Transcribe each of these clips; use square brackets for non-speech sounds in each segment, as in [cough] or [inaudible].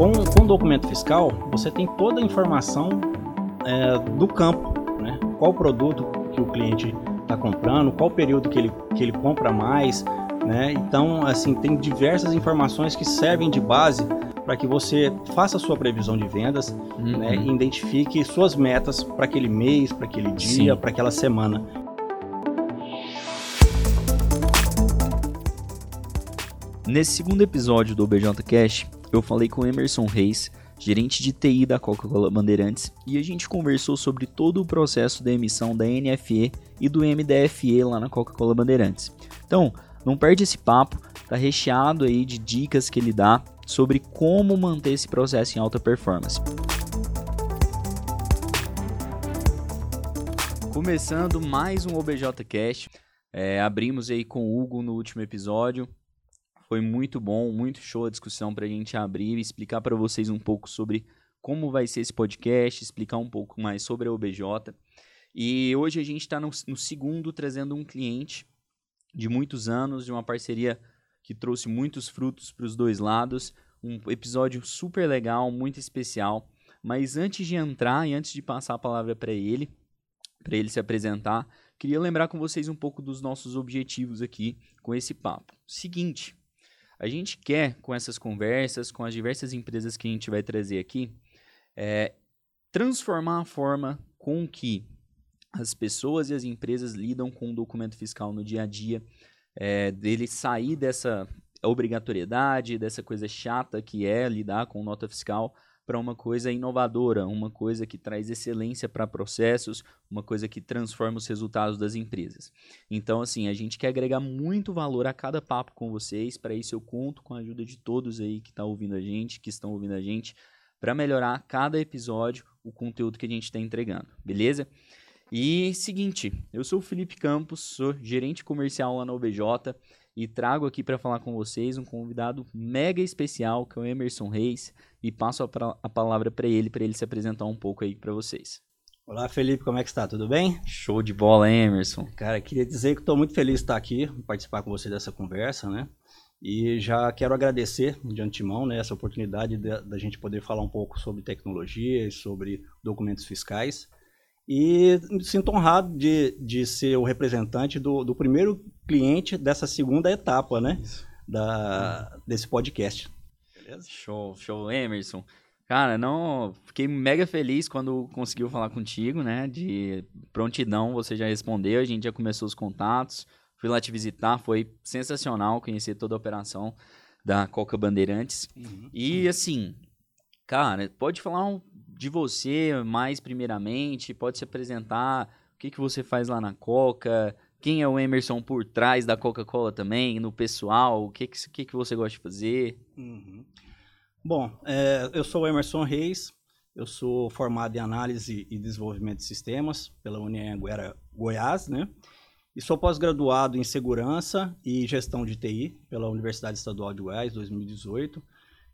Com, com o documento fiscal, você tem toda a informação é, do campo, né? Qual produto que o cliente está comprando, qual período que ele, que ele compra mais, né? Então, assim, tem diversas informações que servem de base para que você faça a sua previsão de vendas uhum. né, e identifique suas metas para aquele mês, para aquele dia, para aquela semana. Nesse segundo episódio do OBJ Cash, eu falei com Emerson Reis, gerente de TI da Coca-Cola Bandeirantes, e a gente conversou sobre todo o processo da emissão da NFE e do MDFE lá na Coca-Cola Bandeirantes. Então, não perde esse papo, tá recheado aí de dicas que ele dá sobre como manter esse processo em alta performance. Começando mais um OBJcast, é, abrimos aí com o Hugo no último episódio, foi muito bom, muito show a discussão para a gente abrir e explicar para vocês um pouco sobre como vai ser esse podcast, explicar um pouco mais sobre a OBJ. E hoje a gente está no, no, segundo trazendo um cliente de muitos anos, de uma parceria que trouxe muitos frutos para os dois lados. Um episódio super legal, muito especial. Mas antes de entrar e antes de passar a palavra para ele, para ele se apresentar, queria lembrar com vocês um pouco dos nossos objetivos aqui com esse papo. Seguinte, a gente quer, com essas conversas, com as diversas empresas que a gente vai trazer aqui, é, transformar a forma com que as pessoas e as empresas lidam com o documento fiscal no dia a dia, é, dele sair dessa obrigatoriedade, dessa coisa chata que é lidar com nota fiscal, para uma coisa inovadora, uma coisa que traz excelência para processos, uma coisa que transforma os resultados das empresas. Então, assim, a gente quer agregar muito valor a cada papo com vocês. Para isso, eu conto com a ajuda de todos aí que estão tá ouvindo a gente, que estão ouvindo a gente, para melhorar cada episódio o conteúdo que a gente está entregando, beleza? E seguinte, eu sou o Felipe Campos, sou gerente comercial lá na OBJ e trago aqui para falar com vocês um convidado mega especial, que é o Emerson Reis, e passo a, a palavra para ele, para ele se apresentar um pouco aí para vocês. Olá, Felipe, como é que está? Tudo bem? Show de bola, hein, Emerson? Cara, queria dizer que estou muito feliz de estar aqui, participar com você dessa conversa, né? E já quero agradecer de antemão né, essa oportunidade da gente poder falar um pouco sobre tecnologia e sobre documentos fiscais. E me sinto honrado de, de ser o representante do, do primeiro cliente dessa segunda etapa, né? Da, desse podcast. Beleza? Show, show, Emerson. Cara, não, fiquei mega feliz quando conseguiu falar contigo, né? De prontidão, você já respondeu, a gente já começou os contatos. Fui lá te visitar, foi sensacional conhecer toda a operação da Coca Bandeirantes. Uhum. E assim, cara, pode falar um, de você mais primeiramente, pode se apresentar, o que, que você faz lá na Coca, quem é o Emerson por trás da Coca-Cola também, no pessoal, o que, que, que, que você gosta de fazer? Uhum. Bom, é, eu sou o Emerson Reis, eu sou formado em análise e desenvolvimento de sistemas pela Unianguera Goiás, né? E sou pós-graduado em segurança e gestão de TI pela Universidade Estadual de Goiás, 2018.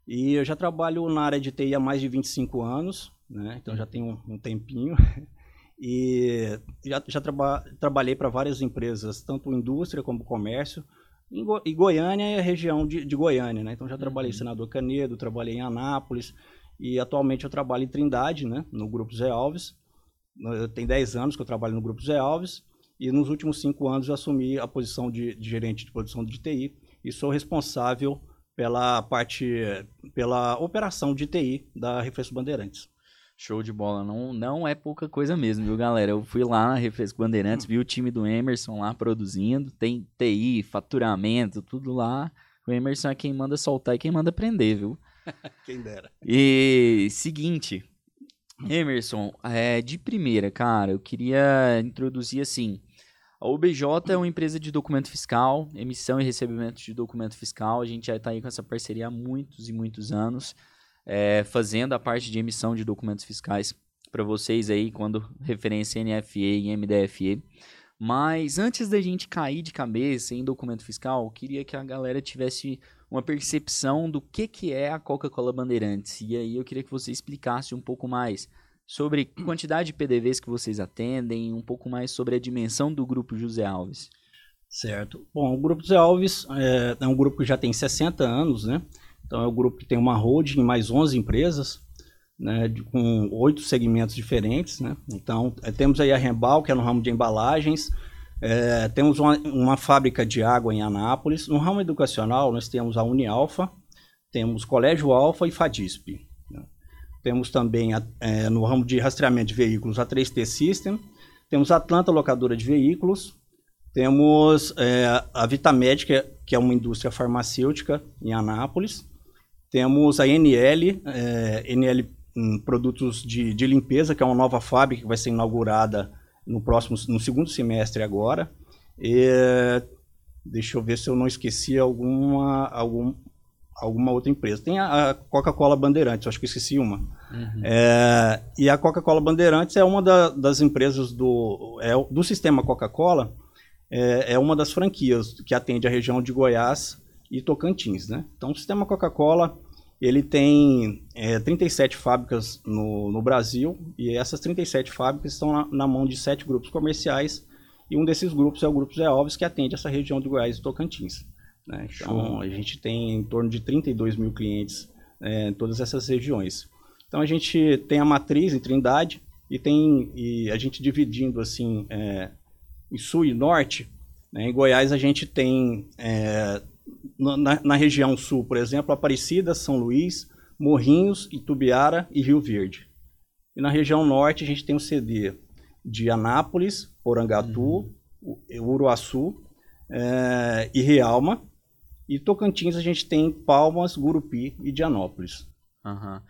E eu já trabalho na área de TI há mais de 25 anos, né? Então já tenho um, um tempinho. [laughs] E já, já traba, trabalhei para várias empresas, tanto indústria como comércio. Em Go, e Goiânia é a região de, de Goiânia, né? Então já trabalhei em uhum. Senador Canedo, trabalhei em Anápolis e atualmente eu trabalho em Trindade, né? No Grupo Zé Alves. Tem 10 anos que eu trabalho no Grupo Zé Alves e nos últimos 5 anos eu assumi a posição de, de gerente de produção de TI e sou responsável pela parte, pela operação de TI da Refresco Bandeirantes. Show de bola. Não, não é pouca coisa mesmo, viu, galera? Eu fui lá na Refresco Bandeirantes, vi o time do Emerson lá produzindo. Tem TI, faturamento, tudo lá. O Emerson é quem manda soltar e quem manda prender, viu? [laughs] quem dera. E seguinte, Emerson, é, de primeira, cara, eu queria introduzir assim. A OBJ é uma empresa de documento fiscal, emissão e recebimento de documento fiscal. A gente já está aí com essa parceria há muitos e muitos anos é, fazendo a parte de emissão de documentos fiscais para vocês aí, quando referência NFE e MDFE. Mas antes da gente cair de cabeça em documento fiscal, queria que a galera tivesse uma percepção do que, que é a Coca-Cola Bandeirantes. E aí eu queria que você explicasse um pouco mais sobre quantidade de PDVs que vocês atendem, um pouco mais sobre a dimensão do grupo José Alves. Certo. Bom, o Grupo José Alves é, é um grupo que já tem 60 anos, né? Então é o grupo que tem uma holding mais 11 empresas, né, de, com oito segmentos diferentes. Né? Então é, temos aí a Rembal, que é no ramo de embalagens, é, temos uma, uma, fábrica de água em Anápolis. No ramo educacional, nós temos a Unialfa, temos Colégio Alfa e Fadisp. Né? Temos também a, é, no ramo de rastreamento de veículos a 3T System, temos a Atlanta Locadora de Veículos, temos é, a Vitamed, que é uma indústria farmacêutica em Anápolis, temos a NL, é, NL um, Produtos de, de Limpeza, que é uma nova fábrica que vai ser inaugurada no próximo, no segundo semestre agora. E, deixa eu ver se eu não esqueci alguma, algum, alguma outra empresa. Tem a, a Coca-Cola Bandeirantes, acho que esqueci uma. Uhum. É, e a Coca-Cola Bandeirantes é uma da, das empresas do, é, do sistema Coca-Cola, é, é, uma das franquias que atende a região de Goiás e Tocantins. Né? Então, o sistema Coca-Cola ele tem é, 37 fábricas no, no, Brasil e essas 37 fábricas estão na, na, mão de sete grupos comerciais e um desses grupos é o Grupo Zé Alves, que atende essa região de Goiás e Tocantins. Né? Então, Show. a gente tem em torno de 32 mil clientes é, em todas essas regiões. Então, a gente tem a matriz em Trindade e tem e a gente dividindo assim é, em sul e norte. Né? Em Goiás, a gente tem é, na, na, região sul, por exemplo, Aparecida, São Luís, Morrinhos, Itubiara e Rio Verde. E na região norte a gente tem o CD de Anápolis, Porangatu, uhum. Uruaçu é, e Realma. E Tocantins a gente tem Palmas, Gurupi e Dianópolis. Uhum.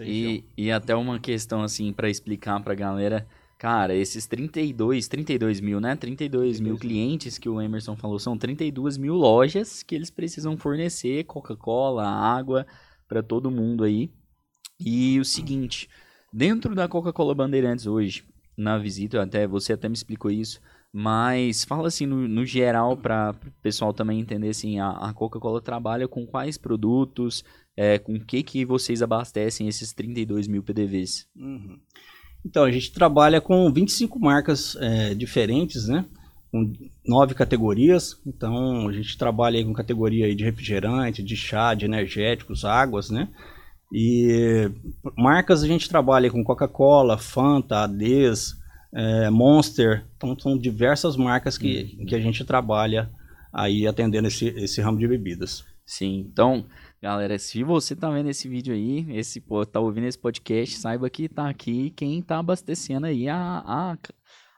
E, e até uma questão assim para explicar para a galera Cara, esses 32, 32 mil, né? 32 mil clientes que o Emerson falou, são 32 mil lojas que eles precisam fornecer Coca-Cola, água para todo mundo aí. E o seguinte, dentro da Coca-Cola Bandeirantes hoje, na visita, até você até me explicou isso, mas fala assim no, no geral para o pessoal também entender assim, a, a Coca-Cola trabalha com quais produtos, é, com o que que vocês abastecem esses 32 mil PDVs? Uhum. Então, a gente trabalha com 25 marcas é, diferentes, né? Com nove categorias. Então, a gente trabalha com categoria de refrigerante, de chá, de energéticos, águas, né? E marcas a gente trabalha com Coca-Cola, Fanta, Ades, é, Monster. Então, são diversas marcas que, uhum. que a gente trabalha aí atendendo esse, esse ramo de bebidas. Sim, então Galera, se você tá vendo esse vídeo aí, esse, tá ouvindo esse podcast, saiba que tá aqui quem tá abastecendo aí a, a,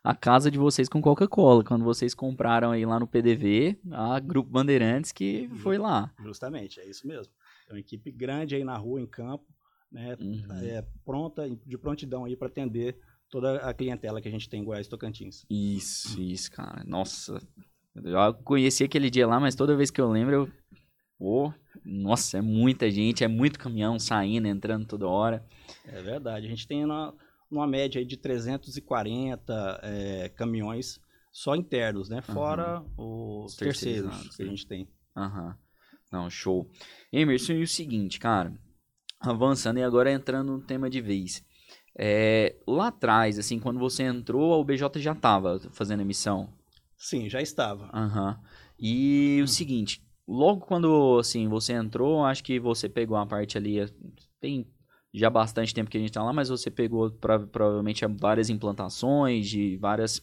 a casa de vocês com Coca-Cola. Quando vocês compraram aí lá no PDV, a Grupo Bandeirantes que foi lá. Justamente, é isso mesmo. É uma equipe grande aí na rua, em campo, né? Uhum. É, pronta, de prontidão aí para atender toda a clientela que a gente tem em Goiás Tocantins. Isso, isso, cara. Nossa, eu conheci aquele dia lá, mas toda vez que eu lembro, eu Pô, nossa, é muita gente, é muito caminhão saindo, entrando toda hora. É verdade. A gente tem uma, uma média de 340 é, caminhões só internos, né? Fora uhum. os, os terceiros, terceiros que a gente tem. Aham. Uhum. Não, show. Emerson, e o seguinte, cara, avançando e agora entrando no tema de vez. É, lá atrás, assim, quando você entrou, a UBJ já estava fazendo emissão? Sim, já estava. Aham. Uhum. E hum. o seguinte, logo quando assim você entrou, acho que você pegou uma parte ali, tem já bastante tempo que a gente tá lá, mas você pegou pra, provavelmente várias implantações de várias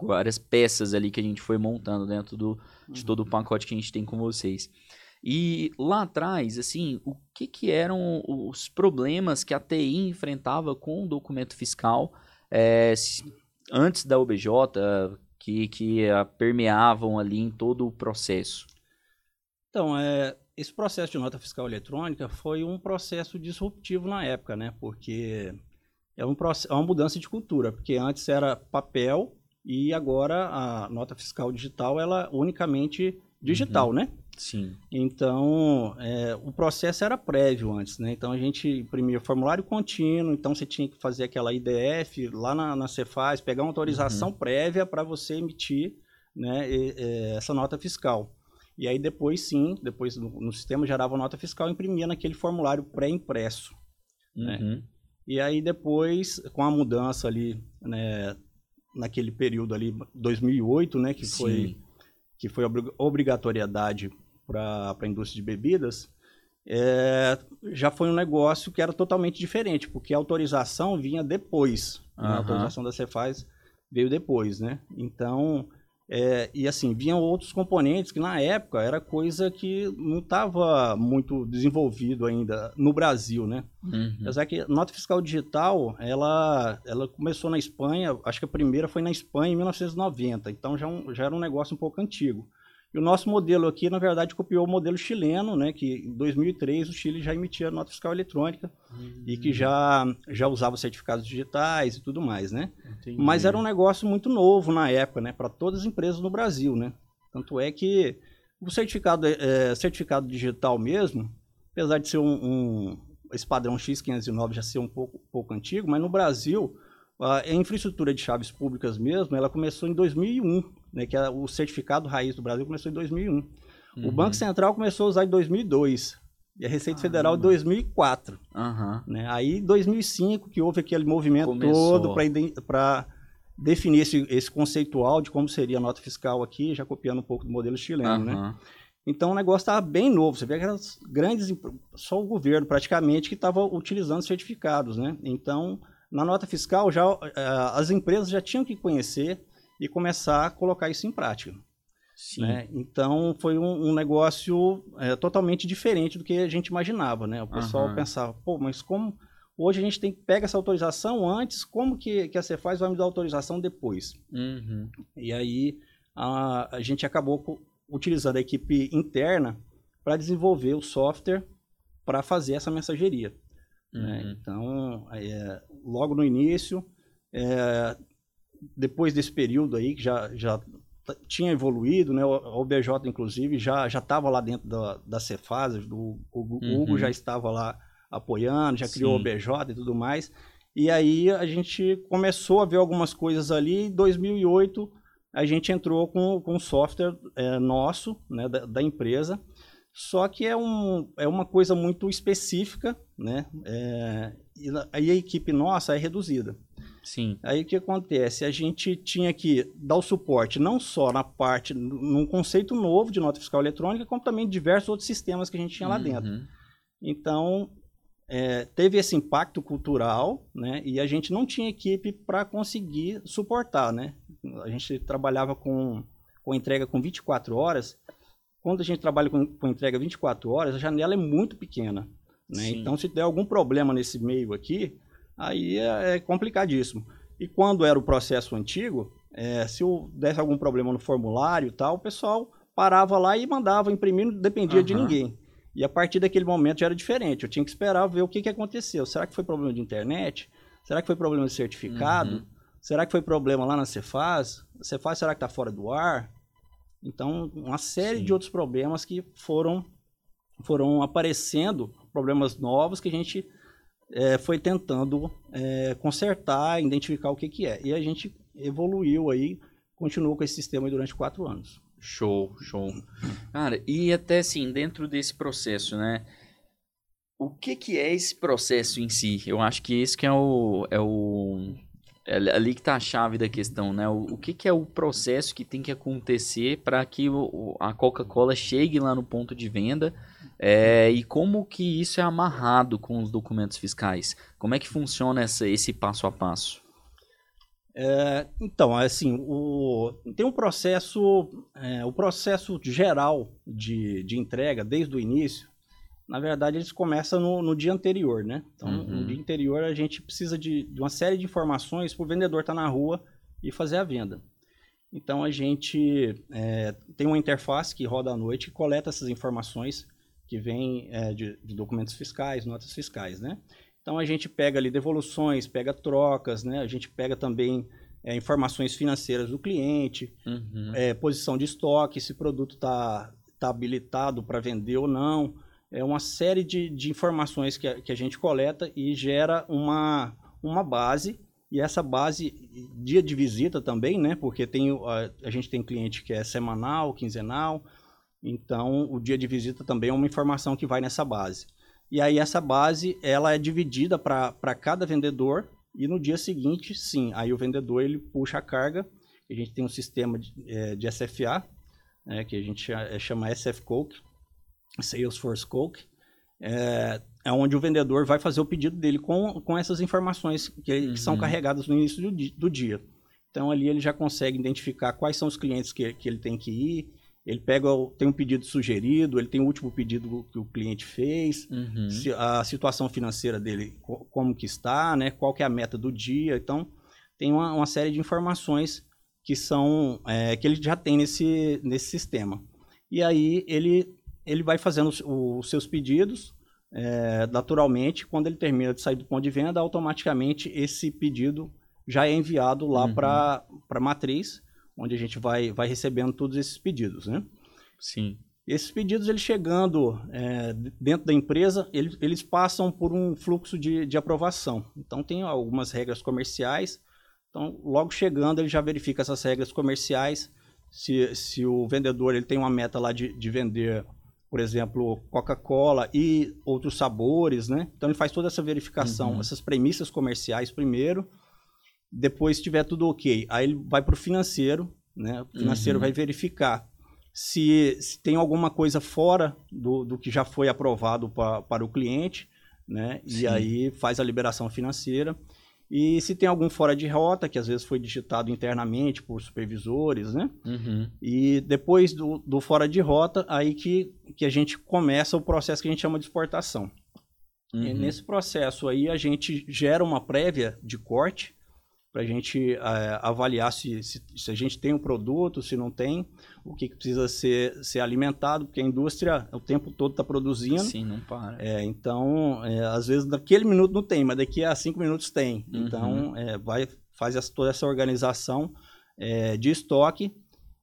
várias peças ali que a gente foi montando dentro do, de uhum. todo o pacote que a gente tem com vocês. E lá atrás, assim, o que, que eram os problemas que a TI enfrentava com o documento fiscal é, antes da OBJ, que, que permeavam ali em todo o processo? Então, é, esse processo de nota fiscal eletrônica foi um processo disruptivo na época, né? Porque é, um, é uma mudança de cultura, porque antes era papel e agora a nota fiscal digital ela é unicamente digital, uhum. né? Sim. Então, é, o processo era prévio antes, né? Então, a gente imprimia formulário contínuo, então você tinha que fazer aquela IDF lá na, na Cefaz, pegar uma autorização uhum. prévia para você emitir né, e, e, essa nota fiscal. E aí depois sim, depois no, no sistema gerava nota fiscal e imprimia naquele formulário pré-impresso. Né? Uhum. Né? E aí depois, com a mudança ali, né, naquele período ali, 2008, né, que sim. foi que foi obrigatoriedade para a indústria de bebidas, é, já foi um negócio que era totalmente diferente, porque a autorização vinha depois. Uhum. A autorização da Cefaz veio depois, né? Então, é, e assim, vinham outros componentes que na época era coisa que não estava muito desenvolvido ainda no Brasil, né? Uhum. Apesar que nota fiscal digital, ela, ela começou na Espanha, acho que a primeira foi na Espanha em 1990, então já, um, já era um negócio um pouco antigo. E o nosso modelo aqui, na verdade, copiou o modelo chileno, né, que em 2003 o Chile já emitia nota fiscal eletrônica uhum. e que já, já usava certificados digitais e tudo mais, né? Entendi. Mas era um negócio muito novo na época, né, para todas as empresas no Brasil, né? Tanto é que o certificado, é, certificado digital mesmo, apesar de ser um, um esse padrão X509 já ser um pouco, pouco antigo, mas no Brasil a infraestrutura de chaves públicas mesmo, ela começou em 2001, né, que é o certificado raiz do Brasil começou em 2001. Uhum. O Banco Central começou a usar em 2002 e a Receita ah, Federal em 2004. Uhum. Né? Aí, em 2005, que houve aquele movimento começou. todo para definir esse, esse conceitual de como seria a nota fiscal aqui, já copiando um pouco do modelo chileno, uhum. né? Então o negócio estava bem novo. Você vê aquelas grandes, só o governo praticamente que estava utilizando certificados, né? Então na nota fiscal já eh, as empresas já tinham que conhecer e começar a colocar isso em prática. Né? Então foi um, um negócio é, totalmente diferente do que a gente imaginava, né? O pessoal uhum. pensava, pô, mas como hoje a gente tem que pegar essa autorização antes, como que, que a Cefaz vai me dar autorização depois? Uhum. E aí a, a gente acabou utilizando a equipe interna para desenvolver o software para fazer essa mensageria. Né? Uhum. Né? Então, é, logo no início, é, depois desse período aí, que já, já tinha evoluído, né? O OBJ, inclusive, já estava lá dentro da, da Cefaz, do, o uhum. Hugo já estava lá apoiando, já criou o OBJ e tudo mais. E aí a gente começou a ver algumas coisas ali. Em 2008, a gente entrou com, com um software é, nosso, né, da, da, empresa. Só que é, um, é uma coisa muito específica, né? É, e a equipe nossa é reduzida. Sim. Aí o que acontece? A gente tinha que dar o suporte não só na parte, num conceito novo de nota fiscal eletrônica, como também diversos outros sistemas que a gente tinha lá uhum. dentro. Então, é, teve esse impacto cultural, né? E a gente não tinha equipe para conseguir suportar, né? A gente trabalhava com, com entrega com 24 horas. Quando a gente trabalha com, com entrega 24 horas, a janela é muito pequena. Né? Então, se der algum problema nesse meio aqui, aí é, é complicadíssimo. E quando era o processo antigo, é, se desse algum problema no formulário e tal, o pessoal parava lá e mandava imprimir, não dependia uhum. de ninguém. E a partir daquele momento já era diferente. Eu tinha que esperar ver o que, que aconteceu. Será que foi problema de internet? Será que foi problema de certificado? Uhum. Será que foi problema lá na Cefaz? A Cefaz será que está fora do ar? Então, uma série Sim. de outros problemas que foram, foram aparecendo, problemas novos que a gente é, foi tentando é, consertar, identificar o que, que é. E a gente evoluiu aí, continuou com esse sistema durante quatro anos. Show, show. Cara, e até assim, dentro desse processo, né? O que, que é esse processo em si? Eu acho que esse que é o, é o é ali que está a chave da questão, né? O, o que, que, é o processo que tem que acontecer para que o, a Coca-Cola chegue lá no ponto de venda é, e como que isso é amarrado com os documentos fiscais? Como é que funciona essa, esse passo a passo? É, então, assim, o, tem um processo, é, o processo geral de, de entrega desde o início, na verdade, eles começam no, no dia anterior, né? Então, uhum. no dia anterior, a gente precisa de, de uma série de informações para o vendedor estar tá na rua e fazer a venda. Então, a gente é, tem uma interface que roda à noite e coleta essas informações que vêm é, de, de, documentos fiscais, notas fiscais, né? Então, a gente pega ali devoluções, pega trocas, né? A gente pega também é, informações financeiras do cliente, uhum. É, posição de estoque, se o produto está tá habilitado para vender ou não, é uma série de, de informações que a, que a gente coleta e gera uma, uma base e essa base, dia de visita também, né? Porque tem, a, a, gente tem cliente que é semanal, quinzenal, então o dia de visita também é uma informação que vai nessa base. E aí essa base, ela é dividida para cada vendedor e no dia seguinte, sim, aí o vendedor ele puxa a carga, a gente tem um sistema de, é, de SFA, né, que a gente chama SF Coke, Salesforce Coke. é, é onde o vendedor vai fazer o pedido dele com, com essas informações que, uhum. são carregadas no início do, do, dia. Então ali ele já consegue identificar quais são os clientes que, que ele tem que ir. Ele pega, tem um pedido sugerido, ele tem o último pedido que o cliente fez, uhum. a situação financeira dele, como que está, né? Qual que é a meta do dia. Então tem uma, uma série de informações que são é, que ele já tem nesse, nesse sistema. E aí ele, ele vai fazendo os, os seus pedidos, é, naturalmente, quando ele termina de sair do ponto de venda, automaticamente esse pedido já é enviado lá uhum. para a matriz, onde a gente vai, vai recebendo todos esses pedidos, né? Sim. Esses pedidos, eles chegando é, dentro da empresa, eles, eles passam por um fluxo de, de aprovação. Então, tem algumas regras comerciais. Então, logo chegando, ele já verifica essas regras comerciais. Se, se o vendedor ele tem uma meta lá de, de vender por exemplo, Coca-Cola e outros sabores, né? Então ele faz toda essa verificação, uhum. essas premissas comerciais primeiro, depois se tiver tudo ok, aí ele vai para o financeiro, né? O financeiro uhum. vai verificar se, se, tem alguma coisa fora do, do que já foi aprovado pra, para o cliente, né? Sim. E aí faz a liberação financeira. E se tem algum fora de rota, que às vezes foi digitado internamente por supervisores, né? Uhum. E depois do, do, fora de rota, aí que, que a gente começa o processo que a gente chama de exportação. Uhum. Nesse processo aí, a gente gera uma prévia de corte, para a gente é, avaliar se, se, se, a gente tem um produto, se não tem, o que, que precisa ser, ser alimentado, porque a indústria o tempo todo está produzindo. Sim, não para. É, então, é, às vezes naquele minuto não tem, mas daqui a cinco minutos tem. Uhum. Então, é, vai, faz essa, toda essa organização é, de estoque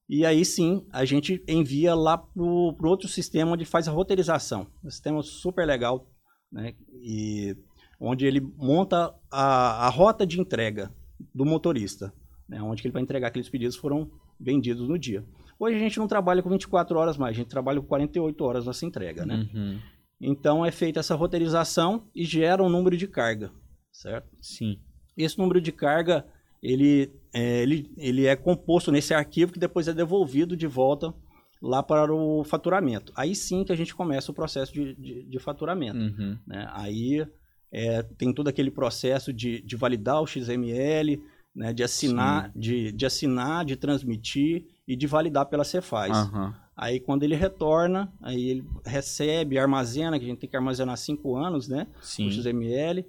e aí sim a gente envia lá para o outro sistema onde faz a roteirização. Um sistema super legal, né? E onde ele monta a, a rota de entrega do motorista, né, onde ele vai entregar aqueles pedidos foram vendidos no dia. Hoje a gente não trabalha com 24 horas mais, a gente trabalha com 48 horas nessa entrega, né? Uhum. Então é feita essa roteirização e gera um número de carga, certo? Sim. Esse número de carga, ele é, ele, ele é composto nesse arquivo que depois é devolvido de volta lá para o faturamento. Aí sim que a gente começa o processo de, de, de faturamento. Uhum. Né? Aí é, tem todo aquele processo de, de validar o XML, né, de assinar, de, de assinar, de transmitir e de validar pela Cefaz. Uhum. Aí quando ele retorna, aí ele recebe, armazena, que a gente tem que armazenar cinco anos, né? Sim. O XML.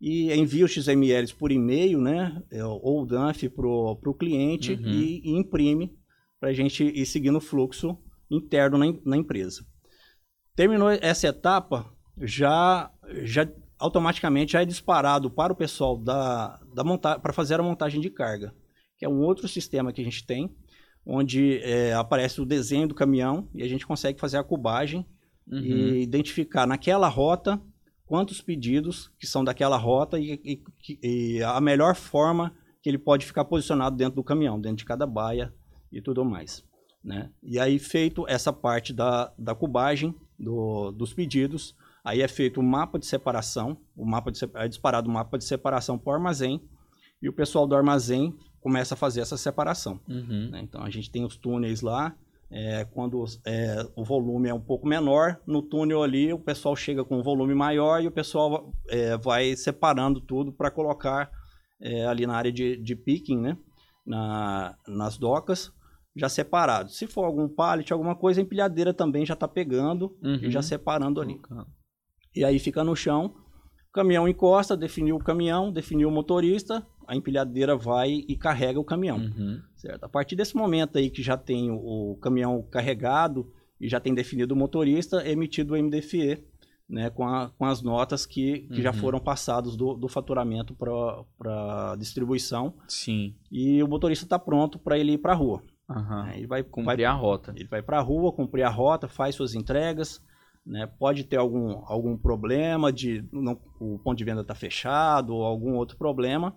E envia os XMLs por e-mail, né? É, ou o DANF para o cliente uhum. e, e, imprime para a gente ir seguindo o fluxo interno na, na empresa. Terminou essa etapa, já, já automaticamente já é disparado para o pessoal da, da monta para fazer a montagem de carga, que é um outro sistema que a gente tem, onde é, aparece o desenho do caminhão e a gente consegue fazer a cubagem uhum. e identificar naquela rota quantos pedidos que são daquela rota e, e, e, a melhor forma que ele pode ficar posicionado dentro do caminhão, dentro de cada baia e tudo mais. Né? E aí, feito essa parte da, da cubagem do, dos pedidos, Aí é feito o um mapa de separação, o mapa de, é disparado o um mapa de separação por armazém, e o pessoal do armazém começa a fazer essa separação. Uhum. Né? Então a gente tem os túneis lá, é, quando é, o volume é um pouco menor, no túnel ali o pessoal chega com um volume maior e o pessoal é, vai separando tudo para colocar é, ali na área de, de picking, né? Na, nas docas, já separado. Se for algum pallet, alguma coisa, a empilhadeira também já está pegando uhum. e já separando ali. Uhum. E aí fica no chão, o caminhão encosta, definiu o caminhão, definiu o motorista, a empilhadeira vai e carrega o caminhão. Uhum. Certo? A partir desse momento aí que já tem o, o caminhão carregado e já tem definido o motorista, é emitido o MDFE, né, com, a, com as notas que, que uhum. já foram passadas do, do faturamento para distribuição. Sim. E o motorista está pronto para ele ir para a rua. Uhum. Ele vai cumprir vai, a rota. Ele vai para a rua, cumprir a rota, faz suas entregas, né? Pode ter algum, algum problema de não, o ponto de venda está fechado ou algum outro problema,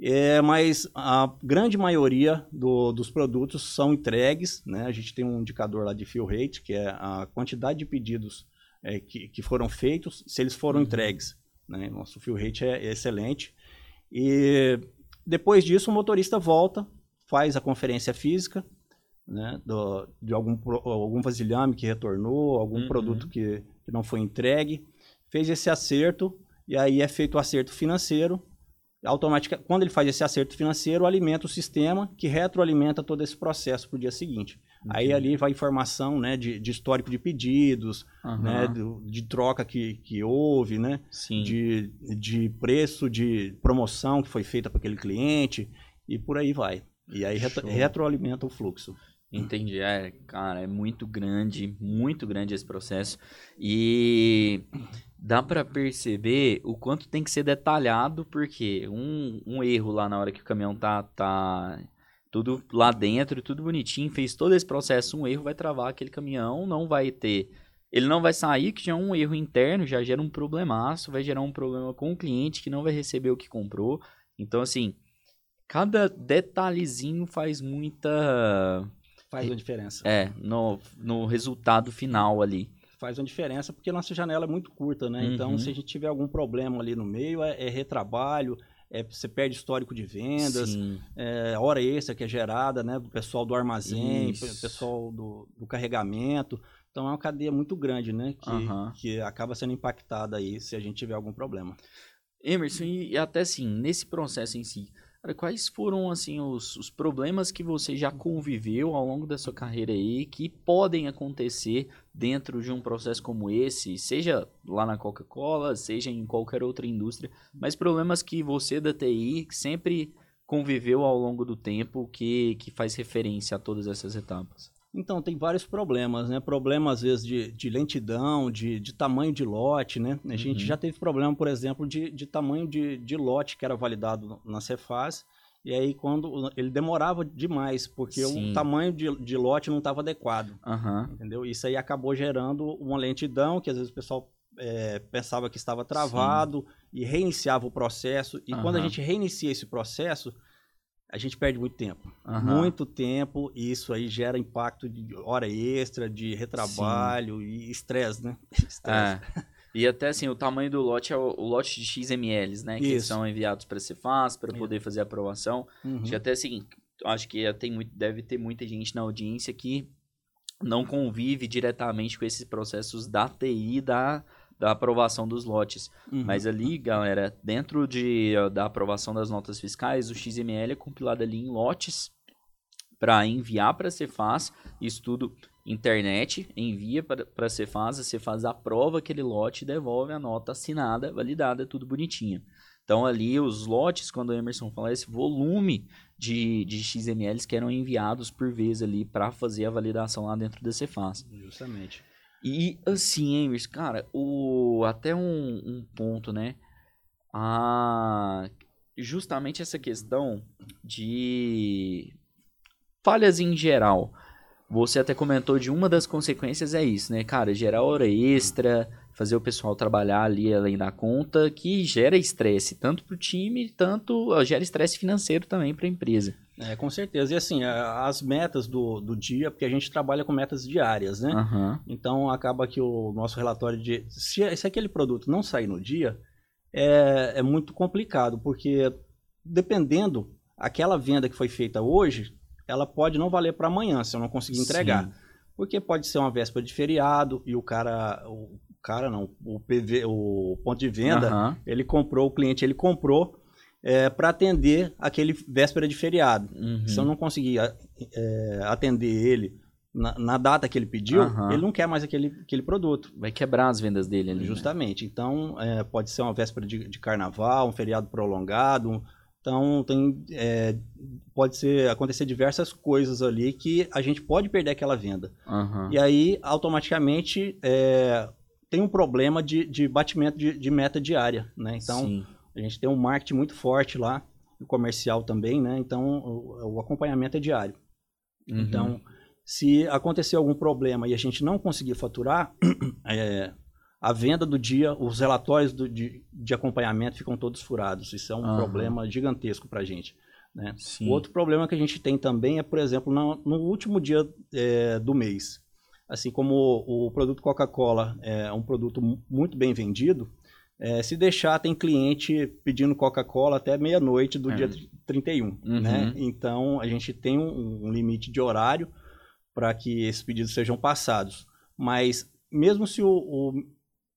é, mas a grande maioria do, dos produtos são entregues. Né? A gente tem um indicador lá de fill rate, que é a quantidade de pedidos é, que, que foram feitos, se eles foram uhum. entregues. Né? Nosso fill rate é, é excelente. E depois disso, o motorista volta, faz a conferência física, né, do, de algum, algum vasilhame que retornou, algum uhum. produto que, que não foi entregue, fez esse acerto e aí é feito o acerto financeiro. Automaticamente, quando ele faz esse acerto financeiro, alimenta o sistema que retroalimenta todo esse processo para o dia seguinte. Aí ali vai informação né, de, de histórico de pedidos, uhum. né, de, de, troca que, que houve, né, de, de preço de promoção que foi feita para aquele cliente e por aí vai. E aí retro, retroalimenta o fluxo. Entendi. É, cara, é muito grande, muito grande esse processo. E dá para perceber o quanto tem que ser detalhado, porque um, um erro lá na hora que o caminhão tá, tá tudo lá dentro, tudo bonitinho, fez todo esse processo, um erro vai travar aquele caminhão, não vai ter. Ele não vai sair, que já é um erro interno, já gera um problemaço, vai gerar um problema com o cliente que não vai receber o que comprou. Então, assim, cada detalhezinho faz muita Faz uma diferença. É, no, no resultado final ali. Faz uma diferença porque nossa janela é muito curta, né? Então, uhum. Então, se a gente tiver algum problema ali no meio, é, é retrabalho, é, você perde histórico de vendas, é, hora extra que é gerada, né? Do pessoal do armazém, Isso. pessoal do, do, carregamento. Então, é uma cadeia muito grande, né? Que, uhum. que acaba sendo impactada aí se a gente tiver algum problema. Emerson, e até assim, nesse processo em si, Cara, quais foram assim os, os problemas que você já conviveu ao longo da sua carreira aí que podem acontecer dentro de um processo como esse, seja lá na Coca-Cola, seja em qualquer outra indústria, mas problemas que você da TI sempre conviveu ao longo do tempo que, que faz referência a todas essas etapas? Então, tem vários problemas, né? Problema, às vezes, de, de lentidão, de, de tamanho de lote, né? A gente uhum. já teve problema, por exemplo, de, de tamanho de, de lote que era validado na Cefaz. E aí, quando ele demorava demais, porque Sim. o tamanho de, de lote não estava adequado. Uhum. Entendeu? Isso aí acabou gerando uma lentidão, que às vezes o pessoal é, pensava que estava travado Sim. e reiniciava o processo. E uhum. quando a gente reinicia esse processo, a gente perde muito tempo. Uhum. Muito tempo, e isso aí gera impacto de hora extra, de retrabalho Sim. e estresse, né? [laughs] Estresse. É. E até assim, o tamanho do lote é o, o lote de XMLs, né? Que são enviados para a Cefaz, para poder fazer a aprovação. Uhum. Acho que até assim, acho que tem muito, deve ter muita gente na audiência que não convive diretamente com esses processos da TI da da aprovação dos lotes. Uhum. Mas ali, galera, dentro de, da aprovação das notas fiscais, o XML é compilado ali em lotes para enviar para a Cefaz, estudo internet, envia para a Cefaz, a Cefaz aprova aquele lote e devolve a nota assinada, validada, tudo bonitinho. Então ali os lotes, quando o Emerson fala esse volume de, de XMLs que eram enviados por vez ali para fazer a validação lá dentro da Cefaz. Justamente. E assim, Emerson, cara, o, até um, um ponto, né? A, justamente essa questão de falhas em geral. Você até comentou de uma das consequências é isso, né, cara? Gerar hora extra, fazer o pessoal trabalhar ali além da conta, que gera estresse, tanto para o time, tanto gera estresse financeiro também para a empresa. É, com certeza. E assim, as metas do, do dia, porque a gente trabalha com metas diárias, né? Uhum. Então acaba que o nosso relatório de. Se, se aquele produto não sair no dia, é, é muito complicado, porque dependendo, aquela venda que foi feita hoje, ela pode não valer para amanhã, se eu não conseguir entregar. Sim. Porque pode ser uma véspera de feriado e o cara, o cara não, o PV, o ponto de venda, uhum. ele comprou, o cliente ele comprou é, para atender aquele véspera de feriado. Uhum. Se eu não conseguir é, atender ele na, na, data que ele pediu, uhum. ele não quer mais aquele, aquele produto. Vai quebrar as vendas dele ali. Né? Justamente. Né? Então, é, pode ser uma véspera de, de, carnaval, um feriado prolongado. Então, tem, é, pode ser acontecer diversas coisas ali que a gente pode perder aquela venda. Uhum. E aí, automaticamente, é, tem um problema de, de batimento de, de meta diária. Né? Então, Sim a gente tem um marketing muito forte lá, o comercial também, né? Então, o, o acompanhamento é diário. Uhum. Então, se acontecer algum problema e a gente não conseguir faturar, [clears throat] é, a venda do dia, os relatórios do, de, de, acompanhamento ficam todos furados. Isso é um uhum. problema gigantesco para a gente. Né? O outro problema que a gente tem também é, por exemplo, no, no último dia é, do mês. Assim como o, o produto Coca-Cola é um produto muito bem vendido, é, se deixar, tem cliente pedindo Coca-Cola até meia-noite do é. dia 31, uhum. né? Então, a gente tem um, um limite de horário para que esses pedidos sejam passados. Mas mesmo se o, o,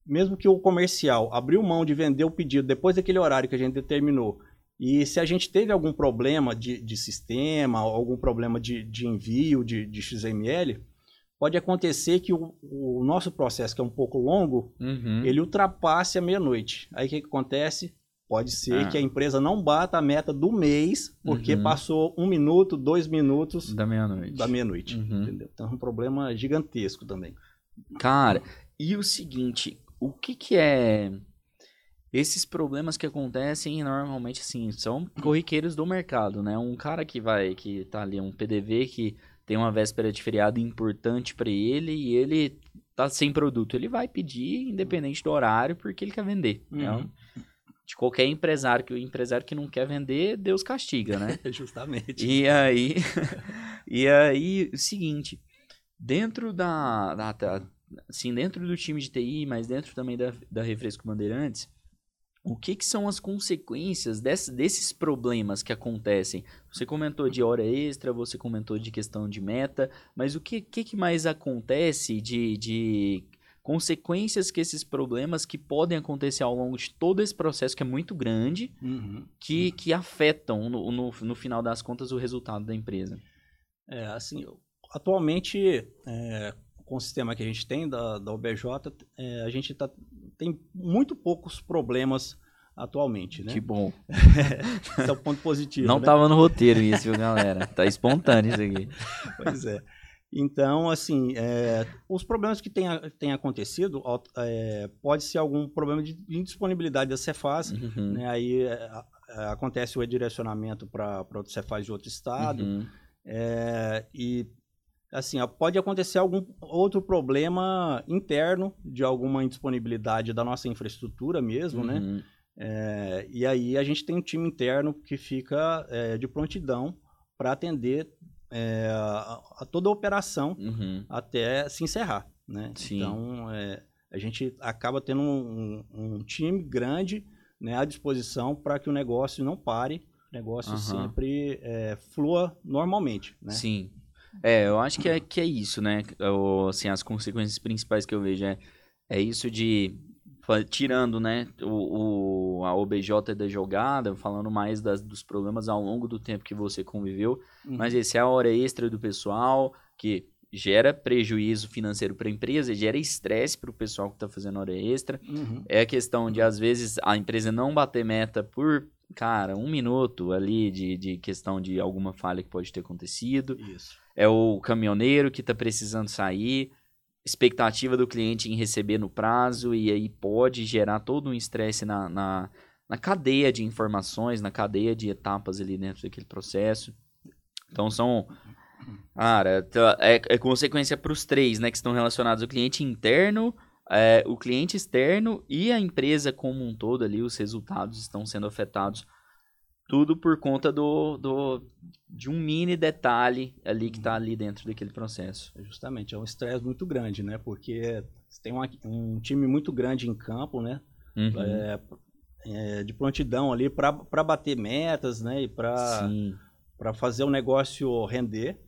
mesmo que o comercial abriu mão de vender o pedido depois daquele horário que a gente determinou, e se a gente teve algum problema de, de sistema, algum problema de, de envio de, de, XML, pode acontecer que o, o, nosso processo, que é um pouco longo, Uhum. ele ultrapasse a meia-noite. Aí o que, que acontece? Pode ser Ah. que a empresa não bata a meta do mês, porque Uhum. passou um minuto, dois minutos Da meia-noite. da meia-noite. Uhum. Entendeu? Então é um problema gigantesco também. Cara, e o seguinte, o que que é esses problemas que acontecem normalmente assim, são corriqueiros do mercado, né? Um cara que vai que tá ali um PDV que tem uma véspera de feriado importante pra ele e ele tá sem produto, ele vai pedir independente do horário porque ele quer vender. Uhum. De qualquer empresário, que o empresário que não quer vender, Deus castiga, né? [laughs] Justamente. E aí, [laughs] e aí, o seguinte, dentro da, da, da- assim, dentro do time de TI, mas dentro também da, da Refresco Bandeirantes, o que que são as consequências desse- desses problemas que acontecem? Você comentou de hora extra, você comentou de questão de meta, mas o que, que, que mais acontece de, de consequências que esses problemas que podem acontecer ao longo de todo esse processo que é muito grande, Uhum. que, que afetam no, no, no final das contas o resultado da empresa. É, assim, atualmente, é, com o sistema que a gente tem da, da OBJ, é, a gente tá, tem muito poucos problemas atualmente, né? Que bom. [laughs] Esse é o ponto positivo, Não né? tava no roteiro isso, viu, galera? Tá espontâneo isso aqui. [laughs] Pois é. Então, assim, é, os problemas que têm tem acontecido é, pode ser algum problema de indisponibilidade da Cefaz, Uhum, né? Aí é, é, acontece o redirecionamento para outro Cefaz de outro estado, uhum, É, e assim, ó, pode acontecer algum outro problema interno de alguma indisponibilidade da nossa infraestrutura mesmo, né? uhum. É, e aí a gente tem um time interno que fica é, de prontidão para atender é, a, a toda a operação Uhum. até se encerrar, né? Sim. Então é, a gente acaba tendo um, um- time grande né, à disposição para que o negócio não pare, o negócio Aham. sempre é, flua normalmente, né? Sim. É, eu acho que é, que é isso, né? O, assim, as consequências principais que eu vejo é, é isso de. Tirando, né, o, o- a OBJ da jogada, falando mais das, dos problemas ao longo do tempo que você conviveu, Uhum. mas esse é a hora extra do pessoal, que gera prejuízo financeiro para a empresa, gera estresse para o pessoal que está fazendo hora extra. Uhum. É a questão de, às vezes, a empresa não bater meta por, cara, um minuto ali de, de questão de alguma falha que pode ter acontecido. Isso. É o caminhoneiro que está precisando sair, expectativa do cliente em receber no prazo, e aí pode gerar todo um estresse na, na, na cadeia de informações, na cadeia de etapas ali dentro daquele processo. Então são. Cara, é, é consequência para os três, né? Que estão relacionados ao cliente interno, é, o cliente externo e a empresa como um todo ali, os resultados estão sendo afetados. Tudo por conta do, do de um mini detalhe ali que está ali dentro daquele processo. Justamente, é um estresse muito grande, né? Porque você tem uma- um time muito grande em campo, né? Uhum. É, é, de prontidão ali para bater metas, né? E para fazer o negócio render.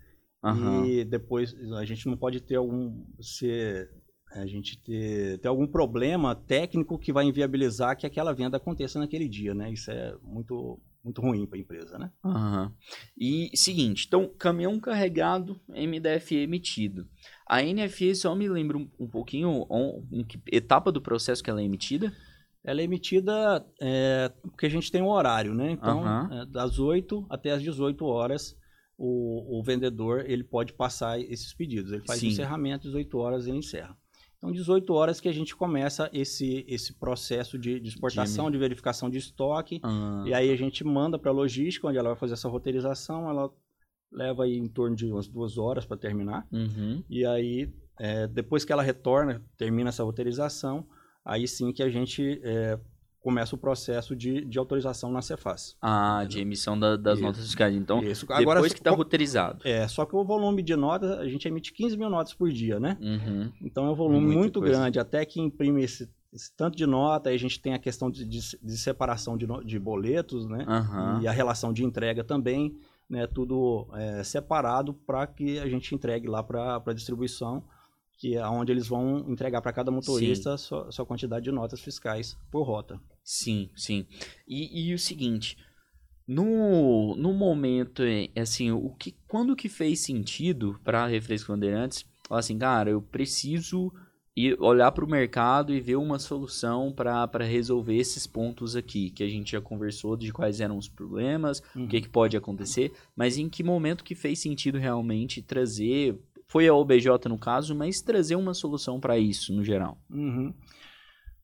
Aham. E depois a gente não pode ter algum ser a gente ter, ter algum problema técnico que vai inviabilizar que aquela venda aconteça naquele dia, né? Isso é muito muito ruim para a empresa, né? Aham. E seguinte, então, caminhão carregado, MDF emitido. A NFE só me lembra um, um pouquinho on- em que etapa do processo que ela é emitida? Ela é emitida é, porque a gente tem um horário, né? Então, Aham. é, das 8 até as 18 horas, o, o vendedor ele pode passar esses pedidos. Ele faz Sim. encerramento, 18 horas ele encerra. Então, 18 horas que a gente começa esse, esse processo de, de exportação, de verificação de estoque. Ah, E aí a gente manda para a logística, onde ela vai fazer essa roteirização. Ela leva aí em torno de umas duas horas para terminar. uhum. E aí, é, depois que ela retorna, termina essa roteirização, aí sim que a gente é, começa o processo de, de autorização na Cefaz. Ah, de emissão da- das Isso. notas fiscais. Então, Isso. depois que está roteirizado. é, só que o volume de notas, a gente emite 15 mil notas por dia, né? Uhum. Então é um volume Muita muito coisa. grande, até que imprime esse, esse tanto de nota, aí a gente tem a questão de, de, de separação de, de boletos, né? Aham. E a relação de entrega também, né? Tudo é, separado para que a gente entregue lá para a distribuição que é onde eles vão entregar para cada motorista a sua, sua, quantidade de notas fiscais por rota. Sim, sim. E, e o seguinte, no, no momento, é, assim, o que, quando que fez sentido para a Refresco Bandeirantes, falar assim, cara, eu preciso ir olhar para o mercado e ver uma solução para resolver esses pontos aqui, que a gente já conversou de quais eram os problemas, uhum. o que, que pode acontecer, mas em que momento que fez sentido realmente trazer, foi a OBJ no caso, mas trazer uma solução para isso no geral? Uhum.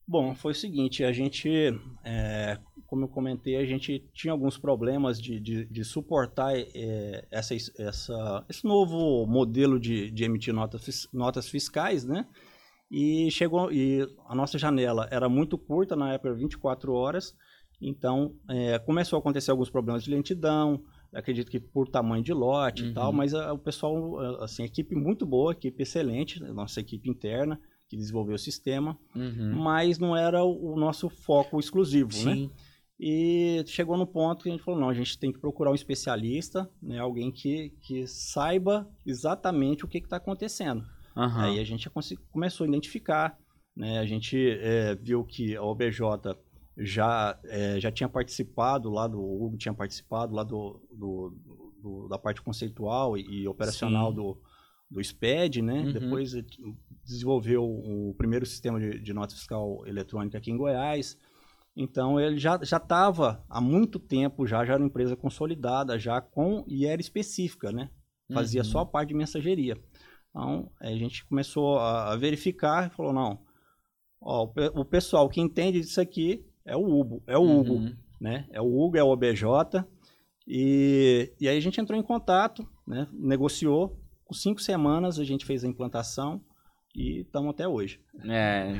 Bom, foi o seguinte, a gente, é, como eu comentei, a gente tinha alguns problemas de, de, de suportar é, essa, essa, esse novo modelo de, de emitir notas, notas fiscais, né? E chegou e a nossa janela era muito curta na época, 24 horas. Então é, começou a acontecer alguns problemas de lentidão. Acredito que por tamanho de lote uhum. e tal, mas a, o pessoal, assim, equipe muito boa, equipe excelente, nossa equipe interna que desenvolveu o sistema, uhum. mas não era o, nosso foco exclusivo, né? Sim. né? E chegou no ponto que a gente falou, não, a gente tem que procurar um especialista, né, alguém que, que saiba exatamente o que está acontecendo. Uhum. Aí a gente começou a identificar, né, a gente é, viu que a OBJ já, é, já tinha participado lá do, Hugo tinha participado lá do, do, do da parte conceitual e, e operacional do, do SPED, né? Uhum. Depois desenvolveu o primeiro sistema de, de nota fiscal eletrônica aqui em Goiás. Então ele já estava há muito tempo, já, já era uma empresa consolidada, já com e era específica, né? Fazia uhum. só a parte de mensageria. Então a gente começou a, a verificar e falou, não, ó, o, o, pessoal que entende disso aqui é o Hugo, é o uhum. Hugo, né? É o Hugo, é o OBJ. E, e aí a gente entrou em contato, né? negociou. Com cinco semanas a gente fez a implantação e estamos até hoje. É,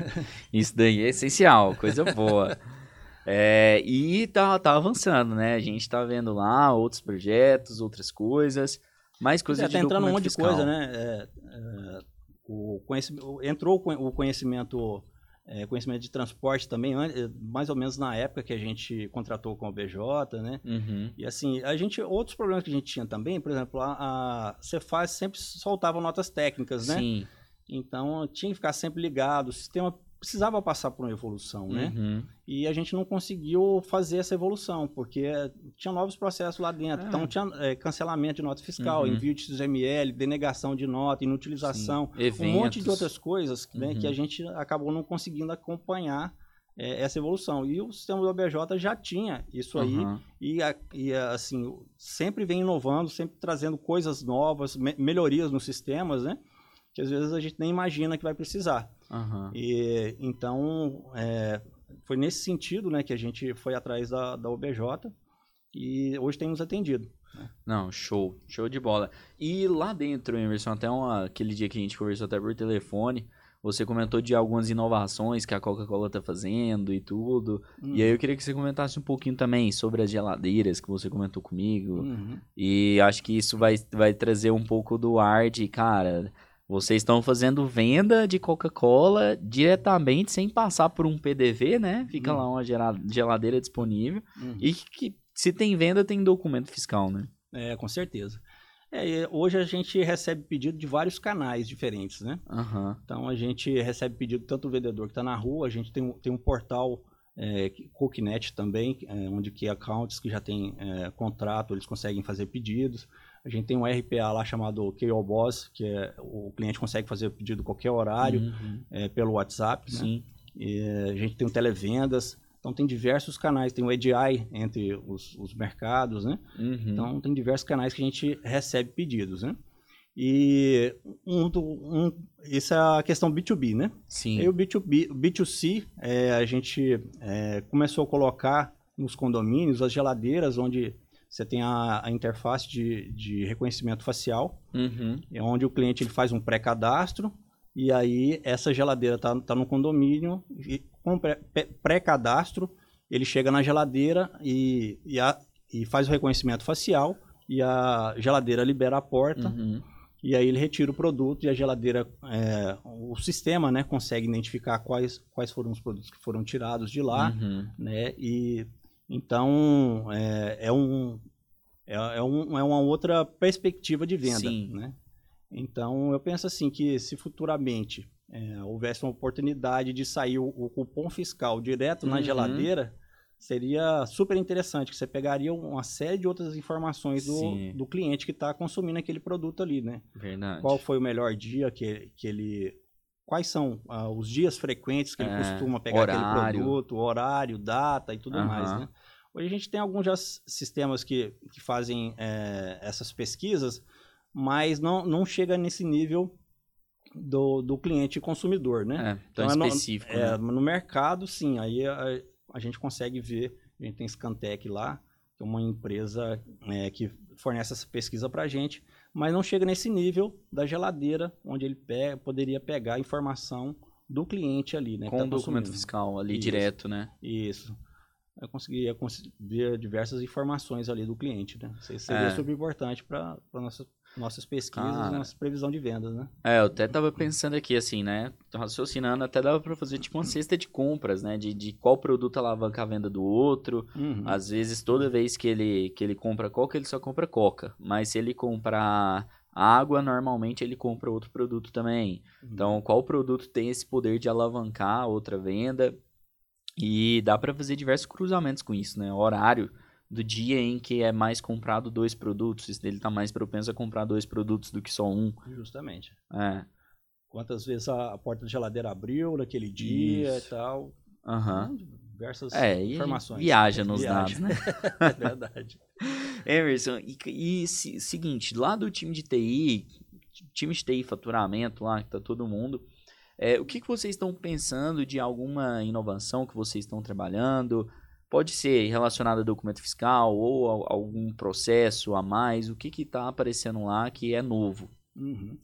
isso daí é essencial, coisa boa. [laughs] É, e tá, tá avançando, né? A gente tá vendo lá outros projetos, outras coisas, mais coisas é, tá entrando um monte fiscal. de coisa, né? É, é, o conhecimento, entrou o conhecimento, é, conhecimento de transporte também, mais ou menos na época que a gente contratou com o BJ, né? Uhum. E assim, a gente, outros problemas que a gente tinha também, por exemplo, a, a Cefaz sempre soltava notas técnicas, né? Sim. Então tinha que ficar sempre ligado, o sistema precisava passar por uma evolução, né? Uhum. E a gente não conseguiu fazer essa evolução, porque tinha novos processos lá dentro. É. Então tinha é, cancelamento de nota fiscal, uhum. envio de XML, denegação de nota, inutilização, um monte de outras coisas né, uhum. que a gente acabou não conseguindo acompanhar é, essa evolução. E o sistema do OBJ já tinha isso aí, e, e, assim, sempre vem inovando, sempre trazendo coisas novas, me melhorias nos sistemas, né? que às vezes a gente nem imagina que vai precisar. Uhum. E então é, foi nesse sentido, né, que a gente foi atrás da, da OBJ e hoje tem nos atendido. Né? Não, show, show de bola. E lá dentro, Emerson, até uma, aquele dia que a gente conversou até por telefone, você comentou de algumas inovações que a Coca-Cola está fazendo e tudo. Uhum. E aí eu queria que você comentasse um pouquinho também sobre as geladeiras que você comentou comigo. Uhum. E acho que isso vai, vai trazer um pouco do ar de, cara, vocês estão fazendo venda de Coca-Cola diretamente, sem passar por um PDV, né? Fica uhum. lá uma geladeira disponível. Uhum. E que se tem venda, tem documento fiscal, né? É, com certeza. É, hoje a gente recebe pedido de vários canais diferentes, né? Uhum. Então a gente recebe pedido tanto do vendedor que está na rua, a gente tem, tem um portal é, Cooknet também, é, onde que accounts que já tem é, contrato, eles conseguem fazer pedidos. A gente tem um RPA lá chamado KO Boss, que é, o cliente consegue fazer o pedido a qualquer horário uhum. é, pelo WhatsApp. Né? Sim. Né? a gente tem um televendas. Então tem diversos canais, tem o EDI entre os, os mercados, né? Uhum. Então tem diversos canais que a gente recebe pedidos, né? E um, um, isso é a questão B2B, né? Sim. E o B2B, B2C, é, a gente é, começou a colocar nos condomínios as geladeiras onde você tem a, a interface de, de, reconhecimento facial, uhum. é onde o cliente ele faz um pré-cadastro e aí essa geladeira está tá no condomínio e com pré-cadastro ele chega na geladeira e, e, a, e, faz o reconhecimento facial e a geladeira libera a porta uhum. e aí ele retira o produto e a geladeira, é, o sistema, né, consegue identificar quais, quais foram os produtos que foram tirados de lá, uhum. né, e então, é, é, um, é, é, um, é uma outra perspectiva de venda, Sim. né? Então, eu penso assim que se futuramente é, houvesse uma oportunidade de sair o, o cupom fiscal direto na Uhum. geladeira, seria super interessante, que você pegaria uma série de outras informações do, do cliente que está consumindo aquele produto ali, né? Verdade. Qual foi o melhor dia que, que ele... Quais são ah, os dias frequentes que ele É, costuma pegar horário. aquele produto, horário, data e tudo mais, Aham. né? Hoje a gente tem alguns já sistemas que, que fazem é, essas pesquisas, mas não, não chega nesse nível do, do cliente consumidor, né? É, tão Então, é no- específico. É, né? no mercado, sim, aí a, a gente consegue ver, a gente tem Scantec lá, que é uma empresa que fornece essa pesquisa para a gente, mas não chega nesse nível da geladeira, onde ele pe- poderia pegar a informação do cliente ali, né? Com tá o documento fiscal ali Isso. direto, né? Isso. Eu conseguiria cons- ver diversas informações ali do cliente, né? Isso seria É. super importante para nossas, nossas pesquisas e nossa previsão de vendas, né? É, eu até tava pensando aqui, assim, né? Tô raciocinando, até dava pra fazer tipo uma cesta de compras, né? De, de qual produto alavanca a venda do outro. Uhum. Às vezes, toda vez que ele, que ele compra coca, ele só compra coca. Mas se ele comprar água, normalmente ele compra outro produto também. Então, qual produto tem esse poder de alavancar outra venda? E dá pra fazer diversos cruzamentos com isso, né? Horário do dia em que é mais comprado dois produtos, se ele tá mais propenso a comprar dois produtos do que só um. Justamente. É. Quantas vezes a, porta da geladeira abriu naquele dia Isso. e tal. Aham. Hum, Diversas É, e informações. viaja nos Viaja. dados, né? [laughs] é verdade. [laughs] Emerson, e, e se- seguinte, lá do time de TI, time de TI faturamento lá, que tá todo mundo, é, o que, que vocês estão pensando de alguma inovação que vocês estão trabalhando? Pode ser relacionado a documento fiscal ou a- algum processo a mais, o que que tá aparecendo lá que é novo? Uhum.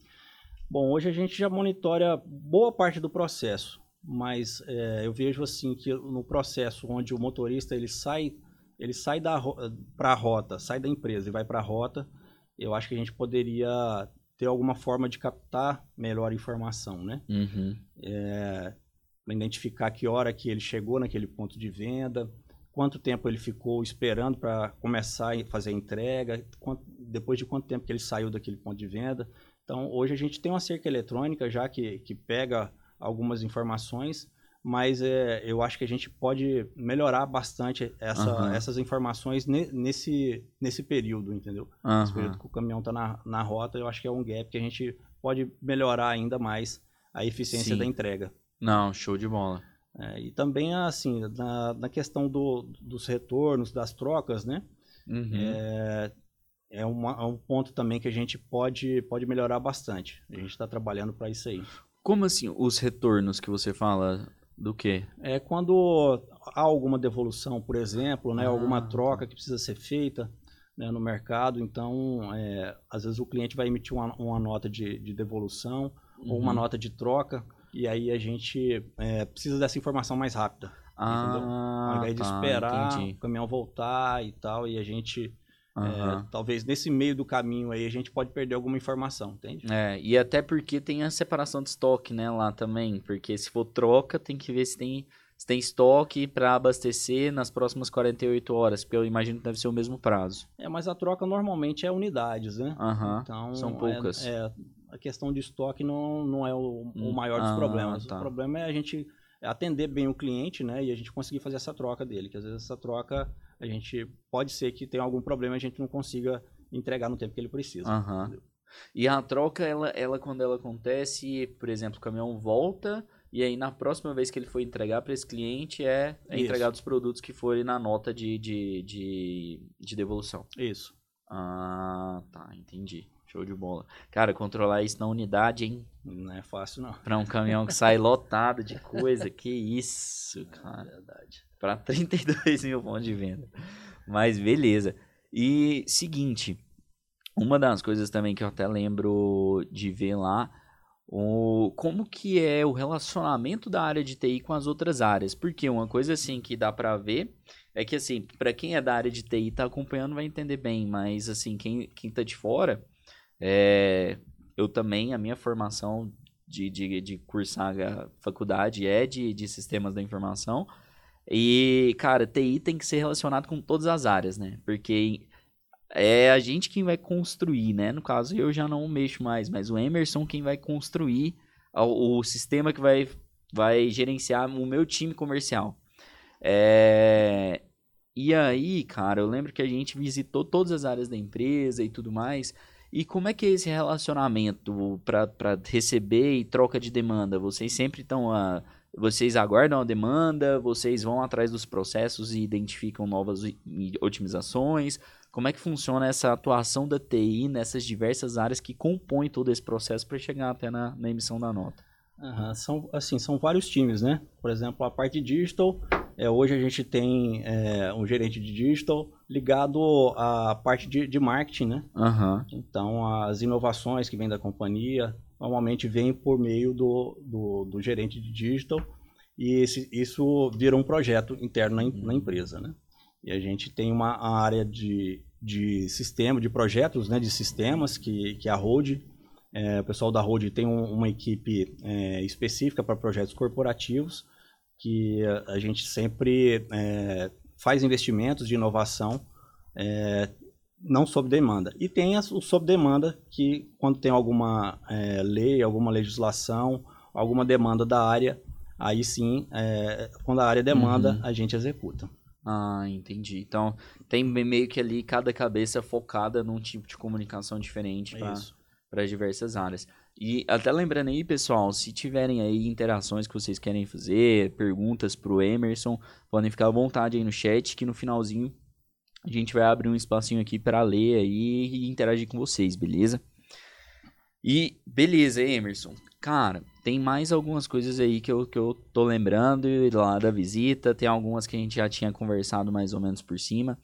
Bom, hoje a gente já monitora boa parte do processo, mas é, eu vejo assim que no processo onde o motorista ele sai, ele sai da para a rota, sai da empresa e vai para a rota, eu acho que a gente poderia ter alguma forma de captar melhor a informação, né? Uhum. Pra identificar que hora que ele chegou naquele ponto de venda, quanto tempo ele ficou esperando para começar a fazer a entrega, quanto- depois de quanto tempo que ele saiu daquele ponto de venda. Então, hoje a gente tem uma cerca eletrônica já que, que pega algumas informações, mas é, eu acho que a gente pode melhorar bastante essa- Aham. essas informações ne- nesse, nesse período, entendeu? Nesse Aham. período que o caminhão está na, na rota, eu acho que é um gap que a gente pode melhorar ainda mais a eficiência Sim. da entrega. Não, show de bola. É, e também, assim, na, na questão do- dos retornos, das trocas, né? Uhum. É, uma- é um ponto também que a gente pode, pode melhorar bastante. A gente está trabalhando para isso aí. Como assim, os retornos que você fala do quê? É quando há alguma devolução, por exemplo, né? Ah, alguma tá. troca que precisa ser feita né, no mercado, então, é, às vezes o cliente vai emitir uma, uma nota de, de devolução ou uma Uhum. nota de troca, e aí a gente é, precisa dessa informação mais rápida. Ah, Ao invés de tá, esperar entendi. o caminhão voltar e tal, e a gente, é, Aham. talvez nesse meio do caminho aí, a gente pode perder alguma informação, entende? É, e até porque tem a separação de estoque, né, lá também. Porque se for troca, tem que ver se tem, se tem estoque para abastecer nas próximas 48 horas, porque eu imagino que deve ser o mesmo prazo. É, mas a troca normalmente é unidades, né? Aham. Então, são é- poucas. É, a questão de estoque não, não é o, o Hum, maior dos ah, problemas. tá. O problema é a gente atender bem o cliente, né? E a gente conseguir fazer essa troca dele. Que às vezes essa troca, a gente pode ser que tenha algum problema e a gente não consiga entregar no tempo que ele precisa. Aham. E a troca, ela, ela, quando ela acontece, por exemplo, o caminhão volta, e aí na próxima vez que ele for entregar para esse cliente, é, é entregado os produtos que forem na nota de, de, de, de devolução. Isso. Ah, tá, entendi. Show de bola. Cara, controlar isso na unidade, hein? Não é fácil, não. Pra um caminhão que sai lotado de coisa, que isso, cara. verdade. Pra 32 mil pontos de venda. Mas beleza. E seguinte, uma das coisas também que eu até lembro de ver lá, o, como que é o relacionamento da área de TI com as outras áreas. Porque uma coisa assim que dá pra ver é que assim, pra quem é da área de TI e tá acompanhando vai entender bem, mas assim, quem, quem tá de fora, é, eu também, a minha formação de, de, de cursar a faculdade é de, de sistemas da informação. E, cara, TI tem que ser relacionado com todas as áreas, né? Porque é a gente quem vai construir, né? No caso, eu já não mexo mais, mas o Emerson quem vai construir o, o sistema que vai, vai gerenciar o meu time comercial. É... E aí, cara, eu lembro que a gente visitou todas as áreas da empresa e tudo mais. E como é que é esse relacionamento para receber e troca de demanda? Vocês sempre estão a. Vocês aguardam a demanda, vocês vão atrás dos processos e identificam novas otimizações. Como é que funciona essa atuação da TI nessas diversas áreas que compõem todo esse processo para chegar até na, na emissão da nota? Uhum, são, assim, são vários times, né? Por exemplo, a parte digital, é, hoje a gente tem é, um gerente de digital ligado à parte de, de marketing, né? Uhum. Então, as inovações que vêm da companhia normalmente vêm por meio do, do, do gerente de digital e esse, isso vira um projeto interno na, na empresa, né? E a gente tem uma área de, de sistema, de projetos, né, de sistemas, que, que é a Road. É, o pessoal da Road tem um, uma equipe é, específica para projetos corporativos, que a, gente sempre é, faz investimentos de inovação, é, não sob demanda. E tem o sob demanda, que quando tem alguma é, lei, alguma legislação, alguma demanda da área, aí sim, é, quando a área demanda, uhum. a gente executa. Ah, entendi. Então, tem meio que ali cada cabeça focada num tipo de comunicação diferente para diversas áreas. E até lembrando aí, pessoal, se tiverem aí interações que vocês querem fazer, perguntas pro Emerson, podem ficar à vontade aí no chat, que no finalzinho a gente vai abrir um espacinho aqui para ler aí e interagir com vocês, beleza? E beleza, Emerson. Cara, tem mais algumas coisas aí que eu, que eu tô lembrando lá da visita. Tem algumas que a gente já tinha conversado mais ou menos por cima.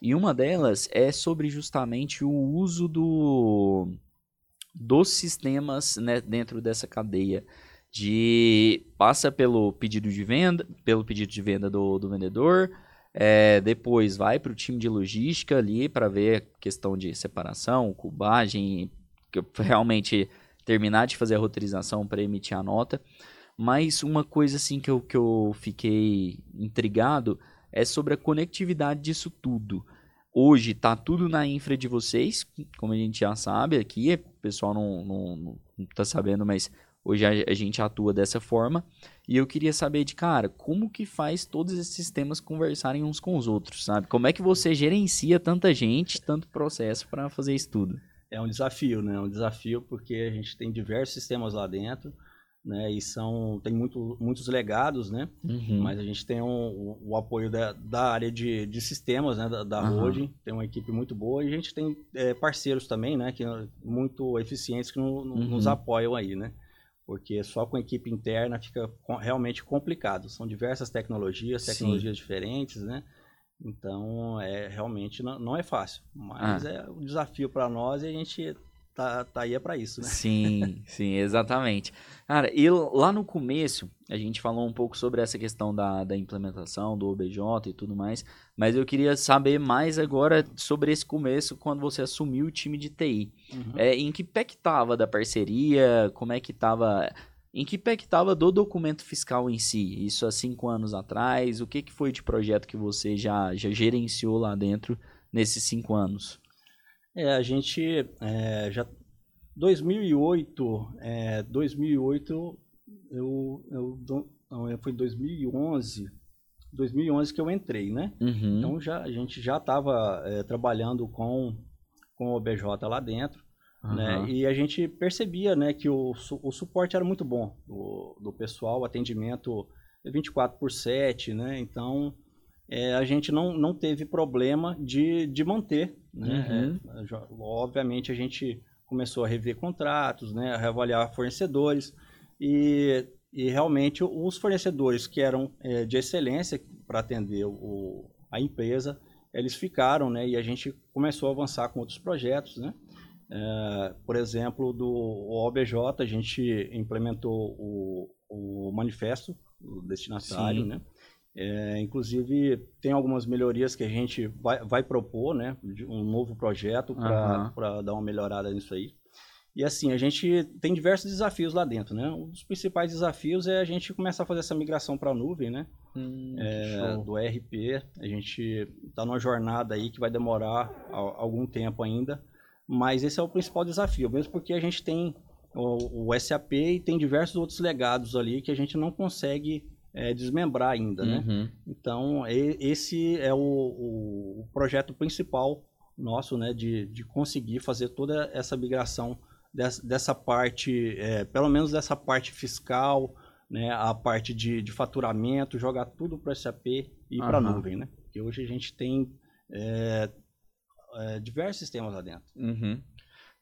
E uma delas é sobre justamente o uso do, dos sistemas né, dentro dessa cadeia. De passa pelo pedido de venda, pelo pedido de venda do, do vendedor, é, depois vai para o time de logística ali para ver questão de separação, cubagem, realmente terminar de fazer a roteirização para emitir a nota. Mas uma coisa assim que eu, que eu fiquei intrigado é sobre a conectividade disso tudo. Hoje está tudo na infra de vocês, como a gente já sabe aqui, o pessoal não, não, não tá sabendo, mas hoje a, a, gente atua dessa forma. E eu queria saber de cara, como que faz todos esses sistemas conversarem uns com os outros, sabe? Como é que você gerencia tanta gente, tanto processo para fazer isso tudo? é um desafio, né? É um desafio porque a gente tem diversos sistemas lá dentro, né? E são tem muito, muitos legados, né? Uhum. Mas a gente tem um, o, o, apoio da, da área de, de sistemas, né? Da, da uhum. tem uma equipe muito boa e a gente tem é, parceiros também, né? Que muito eficientes que no, no, uhum. nos apoiam aí, né? Porque só com a equipe interna fica realmente complicado. São diversas tecnologias, tecnologias Sim. diferentes, né? Então, é realmente não, não é fácil, mas ah. é um desafio para nós e a gente tá, tá aí é para isso, né? Sim, sim, exatamente. Cara, e lá no começo, a gente falou um pouco sobre essa questão da, da implementação do OBJ e tudo mais, mas eu queria saber mais agora sobre esse começo, quando você assumiu o time de TI. Uhum. É, em que pé que tava da parceria, como é que tava em que pé que estava do documento fiscal em si? Isso há cinco anos atrás? O que, que foi de projeto que você já, já gerenciou lá dentro nesses cinco anos? É, a gente é, já 2008, é, 2008 eu, eu não, foi 2011, 2011 que eu entrei, né? Uhum. Então já a gente já estava é, trabalhando com com o OBJ lá dentro. Uhum. Né? E a gente percebia né, que o, o suporte era muito bom do, do pessoal, o atendimento 24 por 7, né? Então é, a gente não, não teve problema de, de manter. Né? Uhum. É, obviamente a gente começou a rever contratos, né? a reavaliar fornecedores e, e realmente os fornecedores que eram é, de excelência para atender o, a empresa, eles ficaram né? e a gente começou a avançar com outros projetos. Né? É, por exemplo, do OBJ, a gente implementou o, o manifesto destinatário, Sim. né? É, inclusive, tem algumas melhorias que a gente vai, vai propor, né? Um novo projeto para uhum. dar uma melhorada nisso aí. E assim, a gente tem diversos desafios lá dentro, né? Um dos principais desafios é a gente começar a fazer essa migração para a nuvem, né? Hum, é, do ERP. A gente está numa jornada aí que vai demorar algum tempo ainda, mas esse é o principal desafio, mesmo porque a gente tem o, o SAP e tem diversos outros legados ali que a gente não consegue é, desmembrar ainda, né? Uhum. Então, e, esse é o, o, projeto principal nosso, né? De, de conseguir fazer toda essa migração dessa, dessa parte, é, pelo menos dessa parte fiscal, né, a parte de, de faturamento, jogar tudo para o SAP e ir para a nuvem, né? Porque hoje a gente tem é, é, diversos sistemas lá dentro. Uhum.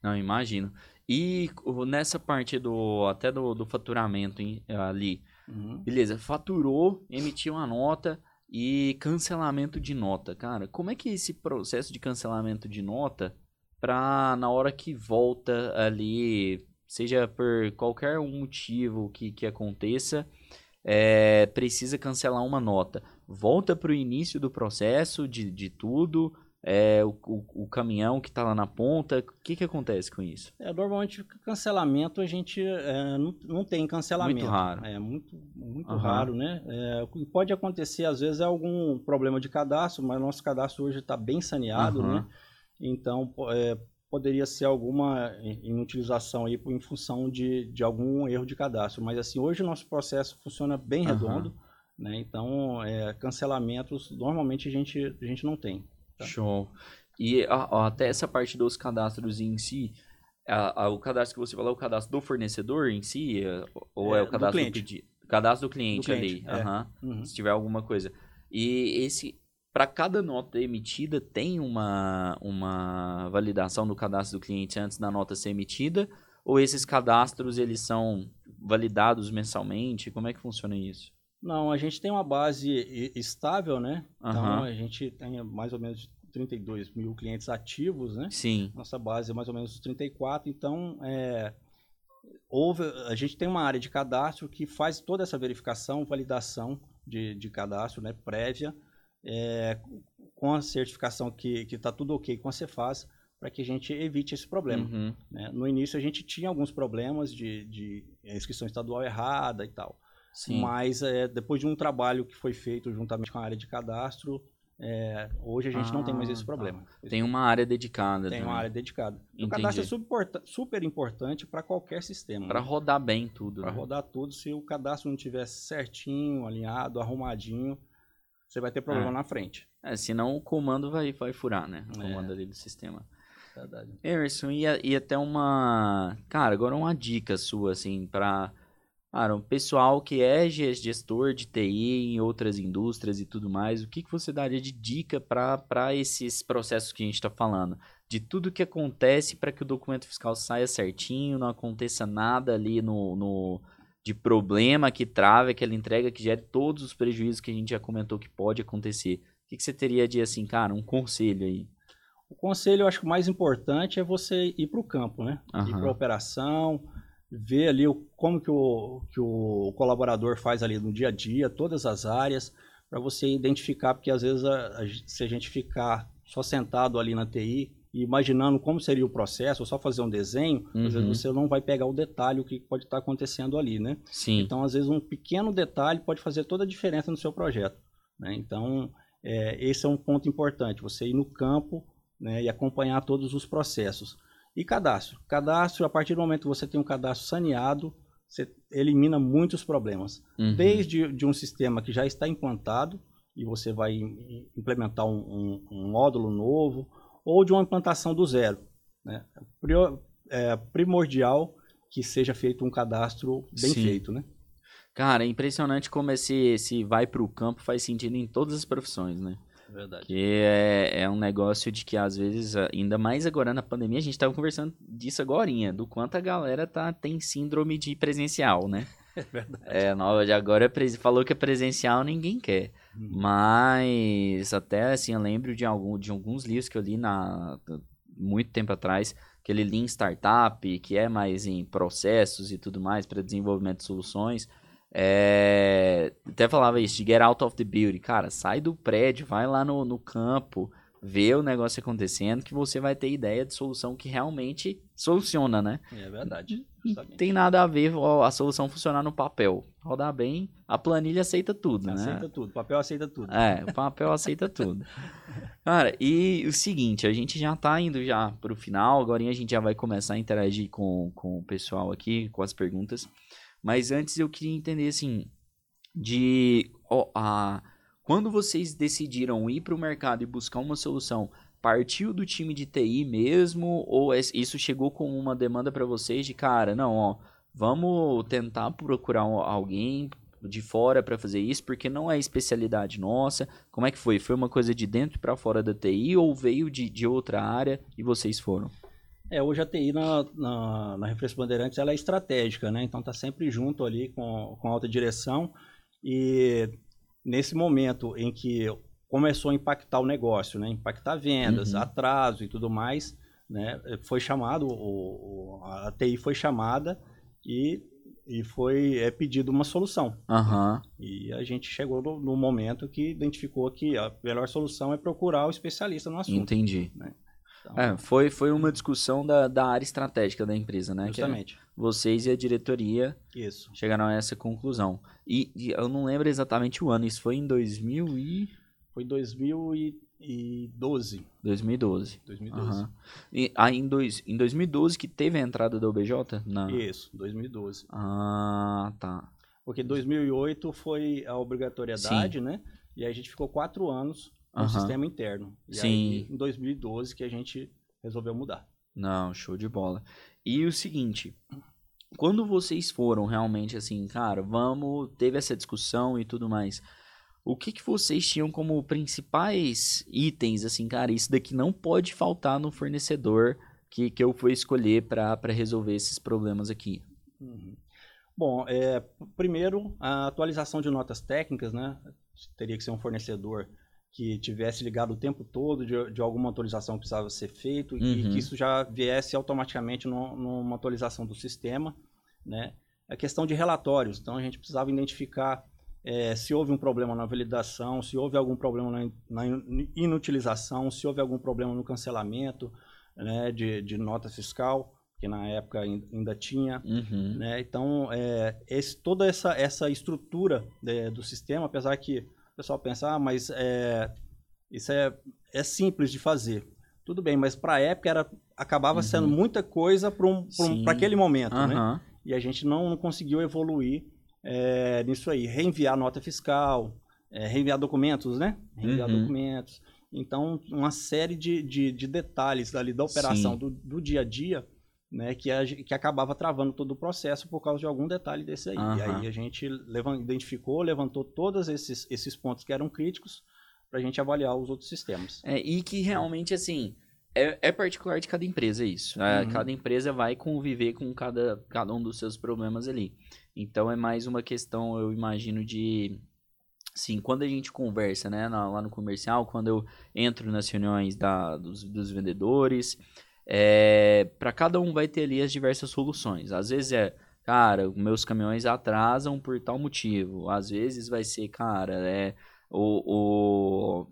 Não, imagino. E nessa parte do até do, do faturamento ali, uhum. beleza, faturou, emitiu uma nota e cancelamento de nota. Cara, como é que é esse processo de cancelamento de nota para na hora que volta ali, seja por qualquer um motivo que, que aconteça, é, precisa cancelar uma nota. Volta para o início do processo de, de tudo, é, o, o, o, caminhão que está lá na ponta, o que, que acontece com isso? É, normalmente, cancelamento a gente é, não, não tem cancelamento. Muito raro. É muito, muito uhum. raro, né? É, o que pode acontecer, às vezes, é algum problema de cadastro, mas nosso cadastro hoje está bem saneado, uhum. né? Então, é, poderia ser alguma inutilização aí em função de, de algum erro de cadastro. Mas, assim, hoje o nosso processo funciona bem redondo, uhum. né? Então, é, cancelamentos, normalmente, a gente, a gente não tem. Tá? Show. E até essa parte dos cadastros em si, a, a, o cadastro que você falou é o cadastro do fornecedor em si? É, ou é, é o cadastro do, cliente. do Cadastro do cliente, do cliente ali. É. Uhum. Se tiver alguma coisa. E esse para cada nota emitida, tem uma, uma validação do cadastro do cliente antes da nota ser emitida? Ou esses cadastros eles são validados mensalmente? Como é que funciona isso? Não, a gente tem uma base estável, né? Então, uhum. a gente tem mais ou menos 32 mil clientes ativos, né? Sim. Nossa base é mais ou menos 34. Então, é, houve, a gente tem uma área de cadastro que faz toda essa verificação, validação de, de cadastro né, prévia é, com a certificação que está tudo ok com a Cefaz, para que a gente evite esse problema. Uhum. Né? No início a gente tinha alguns problemas de, de inscrição estadual errada e tal. Sim. Mas é, depois de um trabalho que foi feito juntamente com a área de cadastro, é, hoje a gente ah, não tem mais esse ah, problema. Tá. Tem uma área dedicada. Tem uma área dedicada. O cadastro é super, super importante para qualquer sistema. Para né? rodar bem tudo. Para né? rodar tudo. Se o cadastro não estiver certinho, alinhado, arrumadinho, você vai ter problema é. na frente. É, senão o comando vai, vai furar, né? O é. comando ali do sistema. Verdade. Emerson, e, e até uma. Cara, agora uma dica sua, assim, para. Cara, um pessoal que é gestor de TI em outras indústrias e tudo mais, o que, que você daria de dica para esses processos que a gente está falando? De tudo que acontece para que o documento fiscal saia certinho, não aconteça nada ali no, no, de problema que trave aquela entrega, que gere todos os prejuízos que a gente já comentou que pode acontecer. O que, que você teria de, assim, cara, um conselho aí? O conselho, eu acho que o mais importante é você ir para o campo, né? Uhum. Ir para a operação, ver ali o, como que o, que o colaborador faz ali no dia a dia, todas as áreas, para você identificar, porque às vezes a, a, se a gente ficar só sentado ali na TI, e imaginando como seria o processo, ou só fazer um desenho, uhum. às vezes uhum. você não vai pegar o detalhe, o que pode estar acontecendo ali, né? Sim. Então, às vezes, um pequeno detalhe pode fazer toda a diferença no seu projeto. Né? Então, é, esse é um ponto importante, você ir no campo né, e acompanhar todos os processos. E cadastro. Cadastro, a partir do momento que você tem um cadastro saneado, você elimina muitos problemas. Uhum. Desde de um sistema que já está implantado, e você vai implementar um, um, um módulo novo, ou de uma implantação do zero. Né? É primordial que seja feito um cadastro bem Sim. feito, né? Cara, é impressionante como esse, esse vai para o campo faz sentido em todas as profissões, né? Verdade. Que é, é um negócio de que às vezes, ainda mais agora na pandemia, a gente estava conversando disso agora, do quanto a galera tá, tem síndrome de presencial, né? [laughs] É verdade. É, nova de agora falou que é presencial, ninguém quer. Hum. Mas até assim, eu lembro de, algum, de alguns livros que eu li na, muito tempo atrás, aquele Lean Startup, que é mais em processos e tudo mais para desenvolvimento de soluções. É, até falava isso, de get out of the building. Cara, sai do prédio, vai lá no, no campo, vê o negócio acontecendo, que você vai ter ideia de solução que realmente soluciona, né? É verdade. Não justamente. tem nada a ver ó, a solução funcionar no papel. Rodar bem, a planilha aceita tudo, né? Aceita tudo. O papel aceita tudo. É, o papel aceita tudo. [laughs] Cara, e o seguinte, a gente já tá indo já pro final, agora a gente já vai começar a interagir com, com o pessoal aqui, com as perguntas. Mas antes eu queria entender, assim, de... a, quando vocês decidiram ir pro mercado e buscar uma solução, partiu do time de TI mesmo? Ou es- isso chegou com uma demanda para vocês de, cara, não, ó, vamos tentar procurar alguém de fora para fazer isso, porque não é especialidade nossa. Como é que foi? Foi uma coisa de dentro para fora da TI ou veio de, de outra área e vocês foram? É, hoje a TI na, na, na Refresco Bandeirantes ela é estratégica, né? Então tá sempre junto ali com, com a alta direção e nesse momento em que começou a impactar o negócio, né? Impactar vendas, Uhum. atraso e tudo mais, né? Foi chamado, o, o- a TI foi chamada e, e foi é, pedido uma solução. Aham, E a gente chegou no, no momento que identificou que a melhor solução é procurar o especialista no assunto. entendi. Então, É, foi, foi uma discussão da, da área estratégica da empresa, né? Que é justamente. vocês e a diretoria Isso. chegaram a essa conclusão. E, e eu não lembro exatamente o ano, isso foi em 2000 e... Foi 2012. 2012. 2012. Aham. E aí em, dois, em 2012 que teve a entrada da OBJ? Na... Isso, 2012. Ah, tá. Porque 2008 foi a obrigatoriedade, né? E aí a gente ficou quatro anos no Aham. sistema interno. E Sim. aí, em 2012 que a gente resolveu mudar. Não, show de bola. E o seguinte, quando vocês foram realmente assim, cara, vamos, teve essa discussão e tudo mais, o que que vocês tinham como principais itens, assim, cara, isso daqui não pode faltar no fornecedor que, que eu fui escolher para resolver esses problemas aqui? Uhum. Bom, é, primeiro, a atualização de notas técnicas, né? Teria que ser um fornecedor que tivesse ligado o tempo todo de, de alguma atualização que precisava ser feito e Uhum. que isso já viesse automaticamente no- numa atualização do sistema, né? A questão de relatórios, então a gente precisava identificar é, se houve um problema na validação, se houve algum problema na, na in- inutilização, se houve algum problema no cancelamento né, de, de nota fiscal, que na época ain- ainda tinha, Uhum. né? Então, é, esse- toda essa, essa estrutura né, do sistema, apesar que pessoal pensa, ah, mas é, isso é, é simples de fazer. Tudo bem, mas para a época era, acabava Uhum. sendo muita coisa para um, um- aquele momento, né? Aham. E a gente não, não conseguiu evoluir é, nisso aí. Reenviar nota fiscal, é, reenviar documentos, né? Reenviar Uhum. documentos. Então, uma série de, de, de detalhes ali da operação do, do dia a dia, né? Que, a que acabava travando todo o processo por causa de algum detalhe desse aí. E Aham. aí a gente levan- identificou, levantou todos esses, esses pontos que eram críticos para a gente avaliar os outros sistemas. É, e que realmente, assim, é, é particular de cada empresa isso. É, Uhum. Cada empresa vai conviver com cada, cada um dos seus problemas ali. Então é mais uma questão, eu imagino, de. Sim, quando a gente conversa, né, na- lá no comercial, quando eu entro nas reuniões da, dos, dos vendedores, é, para cada um vai ter ali as diversas soluções. Às vezes é, cara, meus caminhões atrasam por tal motivo. Às vezes vai ser, cara, é o, o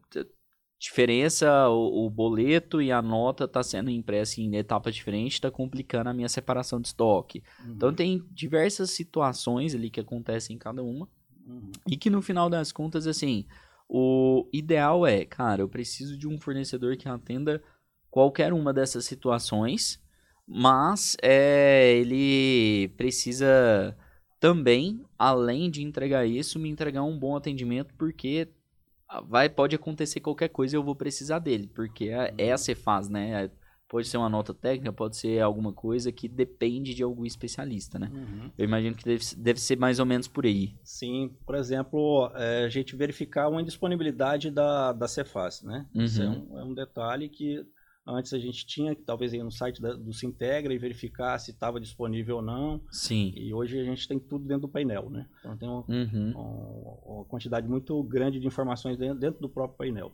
diferença, o, o boleto e a nota tá sendo impressa em etapa diferente, tá complicando a minha separação de estoque. Então tem diversas situações ali que acontecem em cada uma. Uhum. E que no final das contas, assim, o ideal é, cara, eu preciso de um fornecedor que atenda qualquer uma dessas situações, mas é, ele precisa também, além de entregar isso, me entregar um bom atendimento, porque vai, pode acontecer qualquer coisa e eu vou precisar dele, porque é, é a Cefaz, né? Pode ser uma nota técnica, pode ser alguma coisa que depende de algum especialista, né? Uhum. Eu imagino que deve, deve ser mais ou menos por aí. Sim, por exemplo, é, a gente verificar uma indisponibilidade da, da Cefaz, né? Isso é Uhum. um, é um detalhe que antes a gente tinha que talvez ir no site da- do Sintegra e verificar se estava disponível ou não. Sim. E hoje a gente tem tudo dentro do painel, né? Então tem uma, Uhum. uma- uma quantidade muito grande de informações dentro, dentro do próprio painel.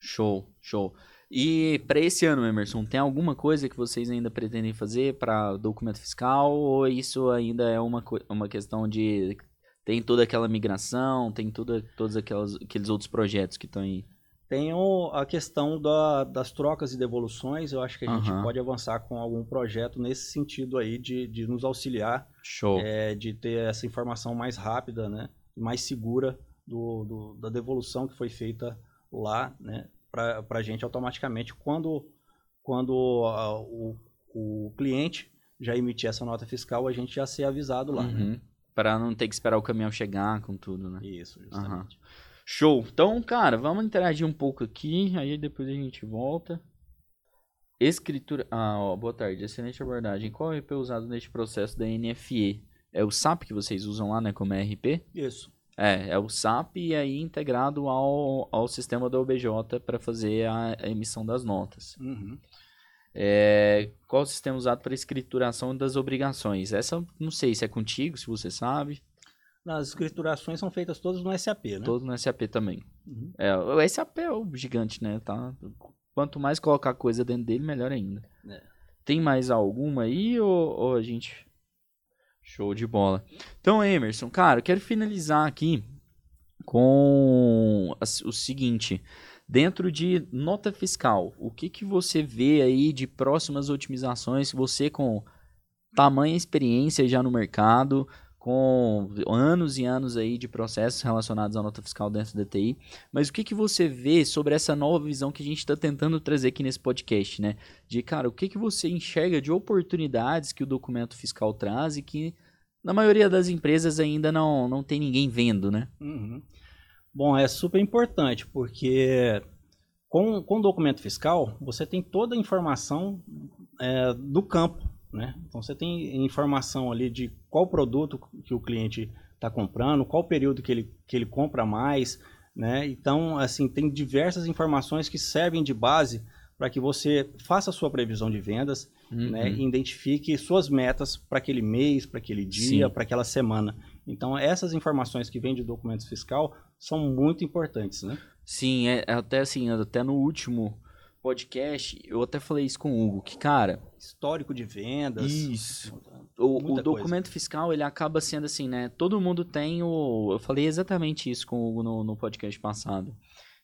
Show, show. E para esse ano, Emerson, tem alguma coisa que vocês ainda pretendem fazer para documento fiscal ou isso ainda é uma, uma questão de tem toda aquela migração, tem toda, todos aquelas, aqueles outros projetos que estão aí? Tem o, a questão da, das trocas e devoluções. Eu acho que a gente Aham. pode avançar com algum projeto nesse sentido aí de, de nos auxiliar, Show. é, de ter essa informação mais rápida, né? e Mais segura do, do- da devolução que foi feita lá, né? Para a gente automaticamente quando, quando ah, o, o cliente já emitir essa nota fiscal, a gente já ser avisado lá. né? Uhum. Pra não ter que esperar o caminhão chegar com tudo, né? Isso, justamente. Show. Então, cara, vamos interagir um pouco aqui, aí depois a gente volta. Escritura. Ah, ó, boa tarde. Excelente abordagem. Qual é o RP usado neste processo da NFE? É o SAP que vocês usam lá, né, como RP? Isso. É, é o SAP e aí integrado ao, ao sistema da OBJ para fazer a, a emissão das notas. Uhum. É, qual o sistema usado para escrituração das obrigações? Essa, não sei se é contigo, se você sabe. As escriturações são feitas todas no SAP, né? Todo no SAP também. Uhum. É, o SAP é o gigante, né? Tá? Quanto mais colocar coisa dentro dele, melhor ainda. É. Tem mais alguma aí ou, ou a gente. Show de bola. Então, Emerson, cara, eu quero finalizar aqui com o seguinte. Dentro de nota fiscal, o que, que você vê aí de próximas otimizações? Você com tamanha experiência já no mercado, com anos e anos aí de processos relacionados à nota fiscal dentro da TI, mas o que, que você vê sobre essa nova visão que a gente está tentando trazer aqui nesse podcast, né? De, cara, o que, que você enxerga de oportunidades que o documento fiscal traz e que na maioria das empresas ainda não, não tem ninguém vendo, né? Uhum. Bom, é super importante, porque com, com o documento fiscal, você tem toda a informação é, do campo, né? Então, você tem informação ali de qual produto que o cliente está comprando, qual período que ele, que ele compra mais, né? Então, assim, tem diversas informações que servem de base para que você faça a sua previsão de vendas, né, Uhum. e identifique suas metas para aquele mês, para aquele dia, para aquela semana. Então, essas informações que vêm de documentos fiscal são muito importantes, né? Sim, é, é até assim, até no último podcast, eu até falei isso com o Hugo, que, cara, Histórico de vendas. Isso. o, o documento fiscal, ele acaba sendo assim, né? Todo mundo tem o... Eu falei exatamente isso com o Hugo no, no podcast passado.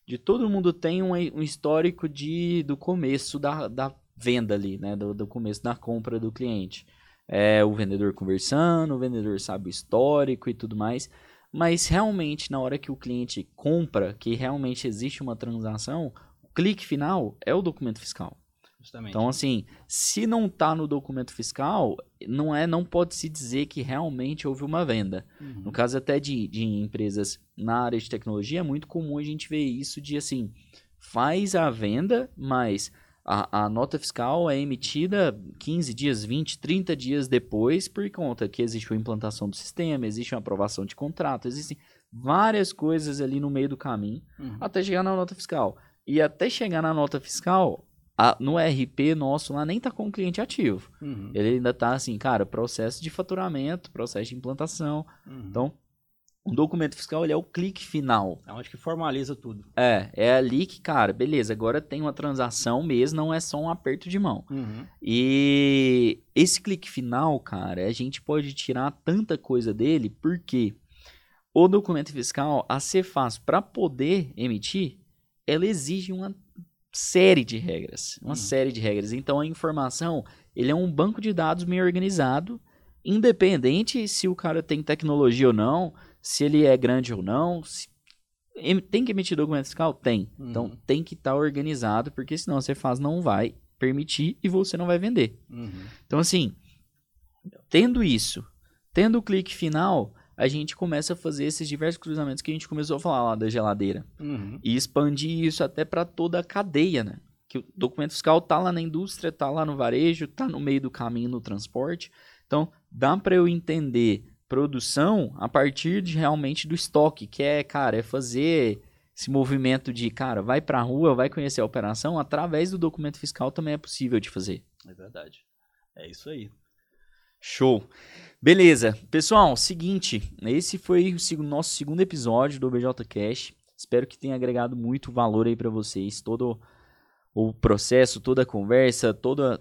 De todo mundo tem um, um histórico de, do começo da, da venda ali, né? Do, do começo da compra do cliente. É o vendedor conversando, o vendedor sabe o histórico e tudo mais. Mas realmente, na hora que o cliente compra, que realmente existe uma transação, clique final é o documento fiscal. Justamente. Então, assim, se não tá no documento fiscal, não é, não pode se dizer que realmente houve uma venda. Uhum. No caso até de, de empresas na área de tecnologia, é muito comum a gente ver isso de assim, faz a venda, mas a, a nota fiscal é emitida 15 dias, 20, 30 dias depois, por conta que existe uma implantação do sistema, existe uma aprovação de contrato, existem várias coisas ali no meio do caminho Uhum. até chegar na nota fiscal. E até chegar na nota fiscal, a- no RP nosso lá nem tá com o cliente ativo. Uhum. Ele ainda tá assim, cara, processo de faturamento, processo de implantação. Uhum. Então, o documento fiscal ele é o clique final. É onde que formaliza tudo. É, é ali que, cara, beleza, agora tem uma transação mesmo, não é só um aperto de mão. Uhum. E esse clique final, cara, a gente pode tirar tanta coisa dele, porque o documento fiscal, a Cefaz, para poder emitir, ela exige uma série de regras. Uma Hum. série de regras. Então, a informação, ele é um banco de dados meio organizado, independente se o cara tem tecnologia ou não, se ele é grande ou não, se- em- tem que emitir documento fiscal? Tem. Então, Uhum. tem que estar organizado, porque senão a Cefaz não vai permitir e você não vai vender. Uhum. Então, assim, tendo isso, tendo o clique final, a gente começa a fazer esses diversos cruzamentos que a gente começou a falar lá da geladeira. Uhum. E expandir isso até para toda a cadeia, né? Que o documento fiscal tá lá na indústria, tá lá no varejo, tá no meio do caminho no transporte. Então, dá para eu entender produção a partir de realmente do estoque, que é, cara, é fazer esse movimento de, cara, vai pra rua, vai conhecer a operação, através do documento fiscal também é possível de fazer. É verdade. É isso aí. Show. Beleza. Pessoal, seguinte, esse foi o nosso segundo episódio do BJ Cash. Espero que tenha agregado muito valor aí para vocês, todo o processo, toda a conversa, toda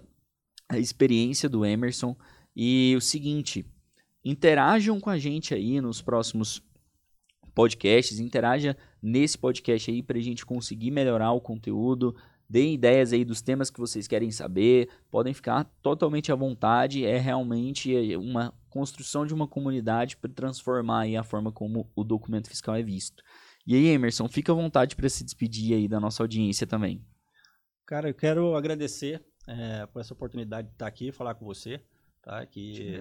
a experiência do Emerson. E o seguinte, interajam com a gente aí nos próximos podcasts, interaja nesse podcast aí para a gente conseguir melhorar o conteúdo. Deem ideias aí dos temas que vocês querem saber, podem ficar totalmente à vontade. É realmente uma construção de uma comunidade para transformar aí a forma como o documento fiscal é visto. E aí, Emerson, fica à vontade para se despedir aí da nossa audiência também. Cara, eu quero agradecer é, por essa oportunidade de estar aqui e falar com você. Tá? Que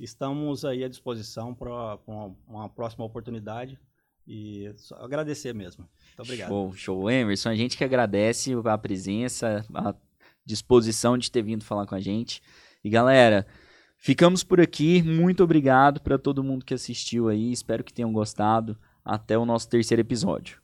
estamos aí à disposição para uma, uma próxima oportunidade. E só agradecer mesmo. Muito obrigado. Show, show. Emerson, a gente que agradece a presença, a disposição de ter vindo falar com a gente. E galera, ficamos por aqui. Muito obrigado para todo mundo que assistiu aí. Espero que tenham gostado. Até o nosso terceiro episódio.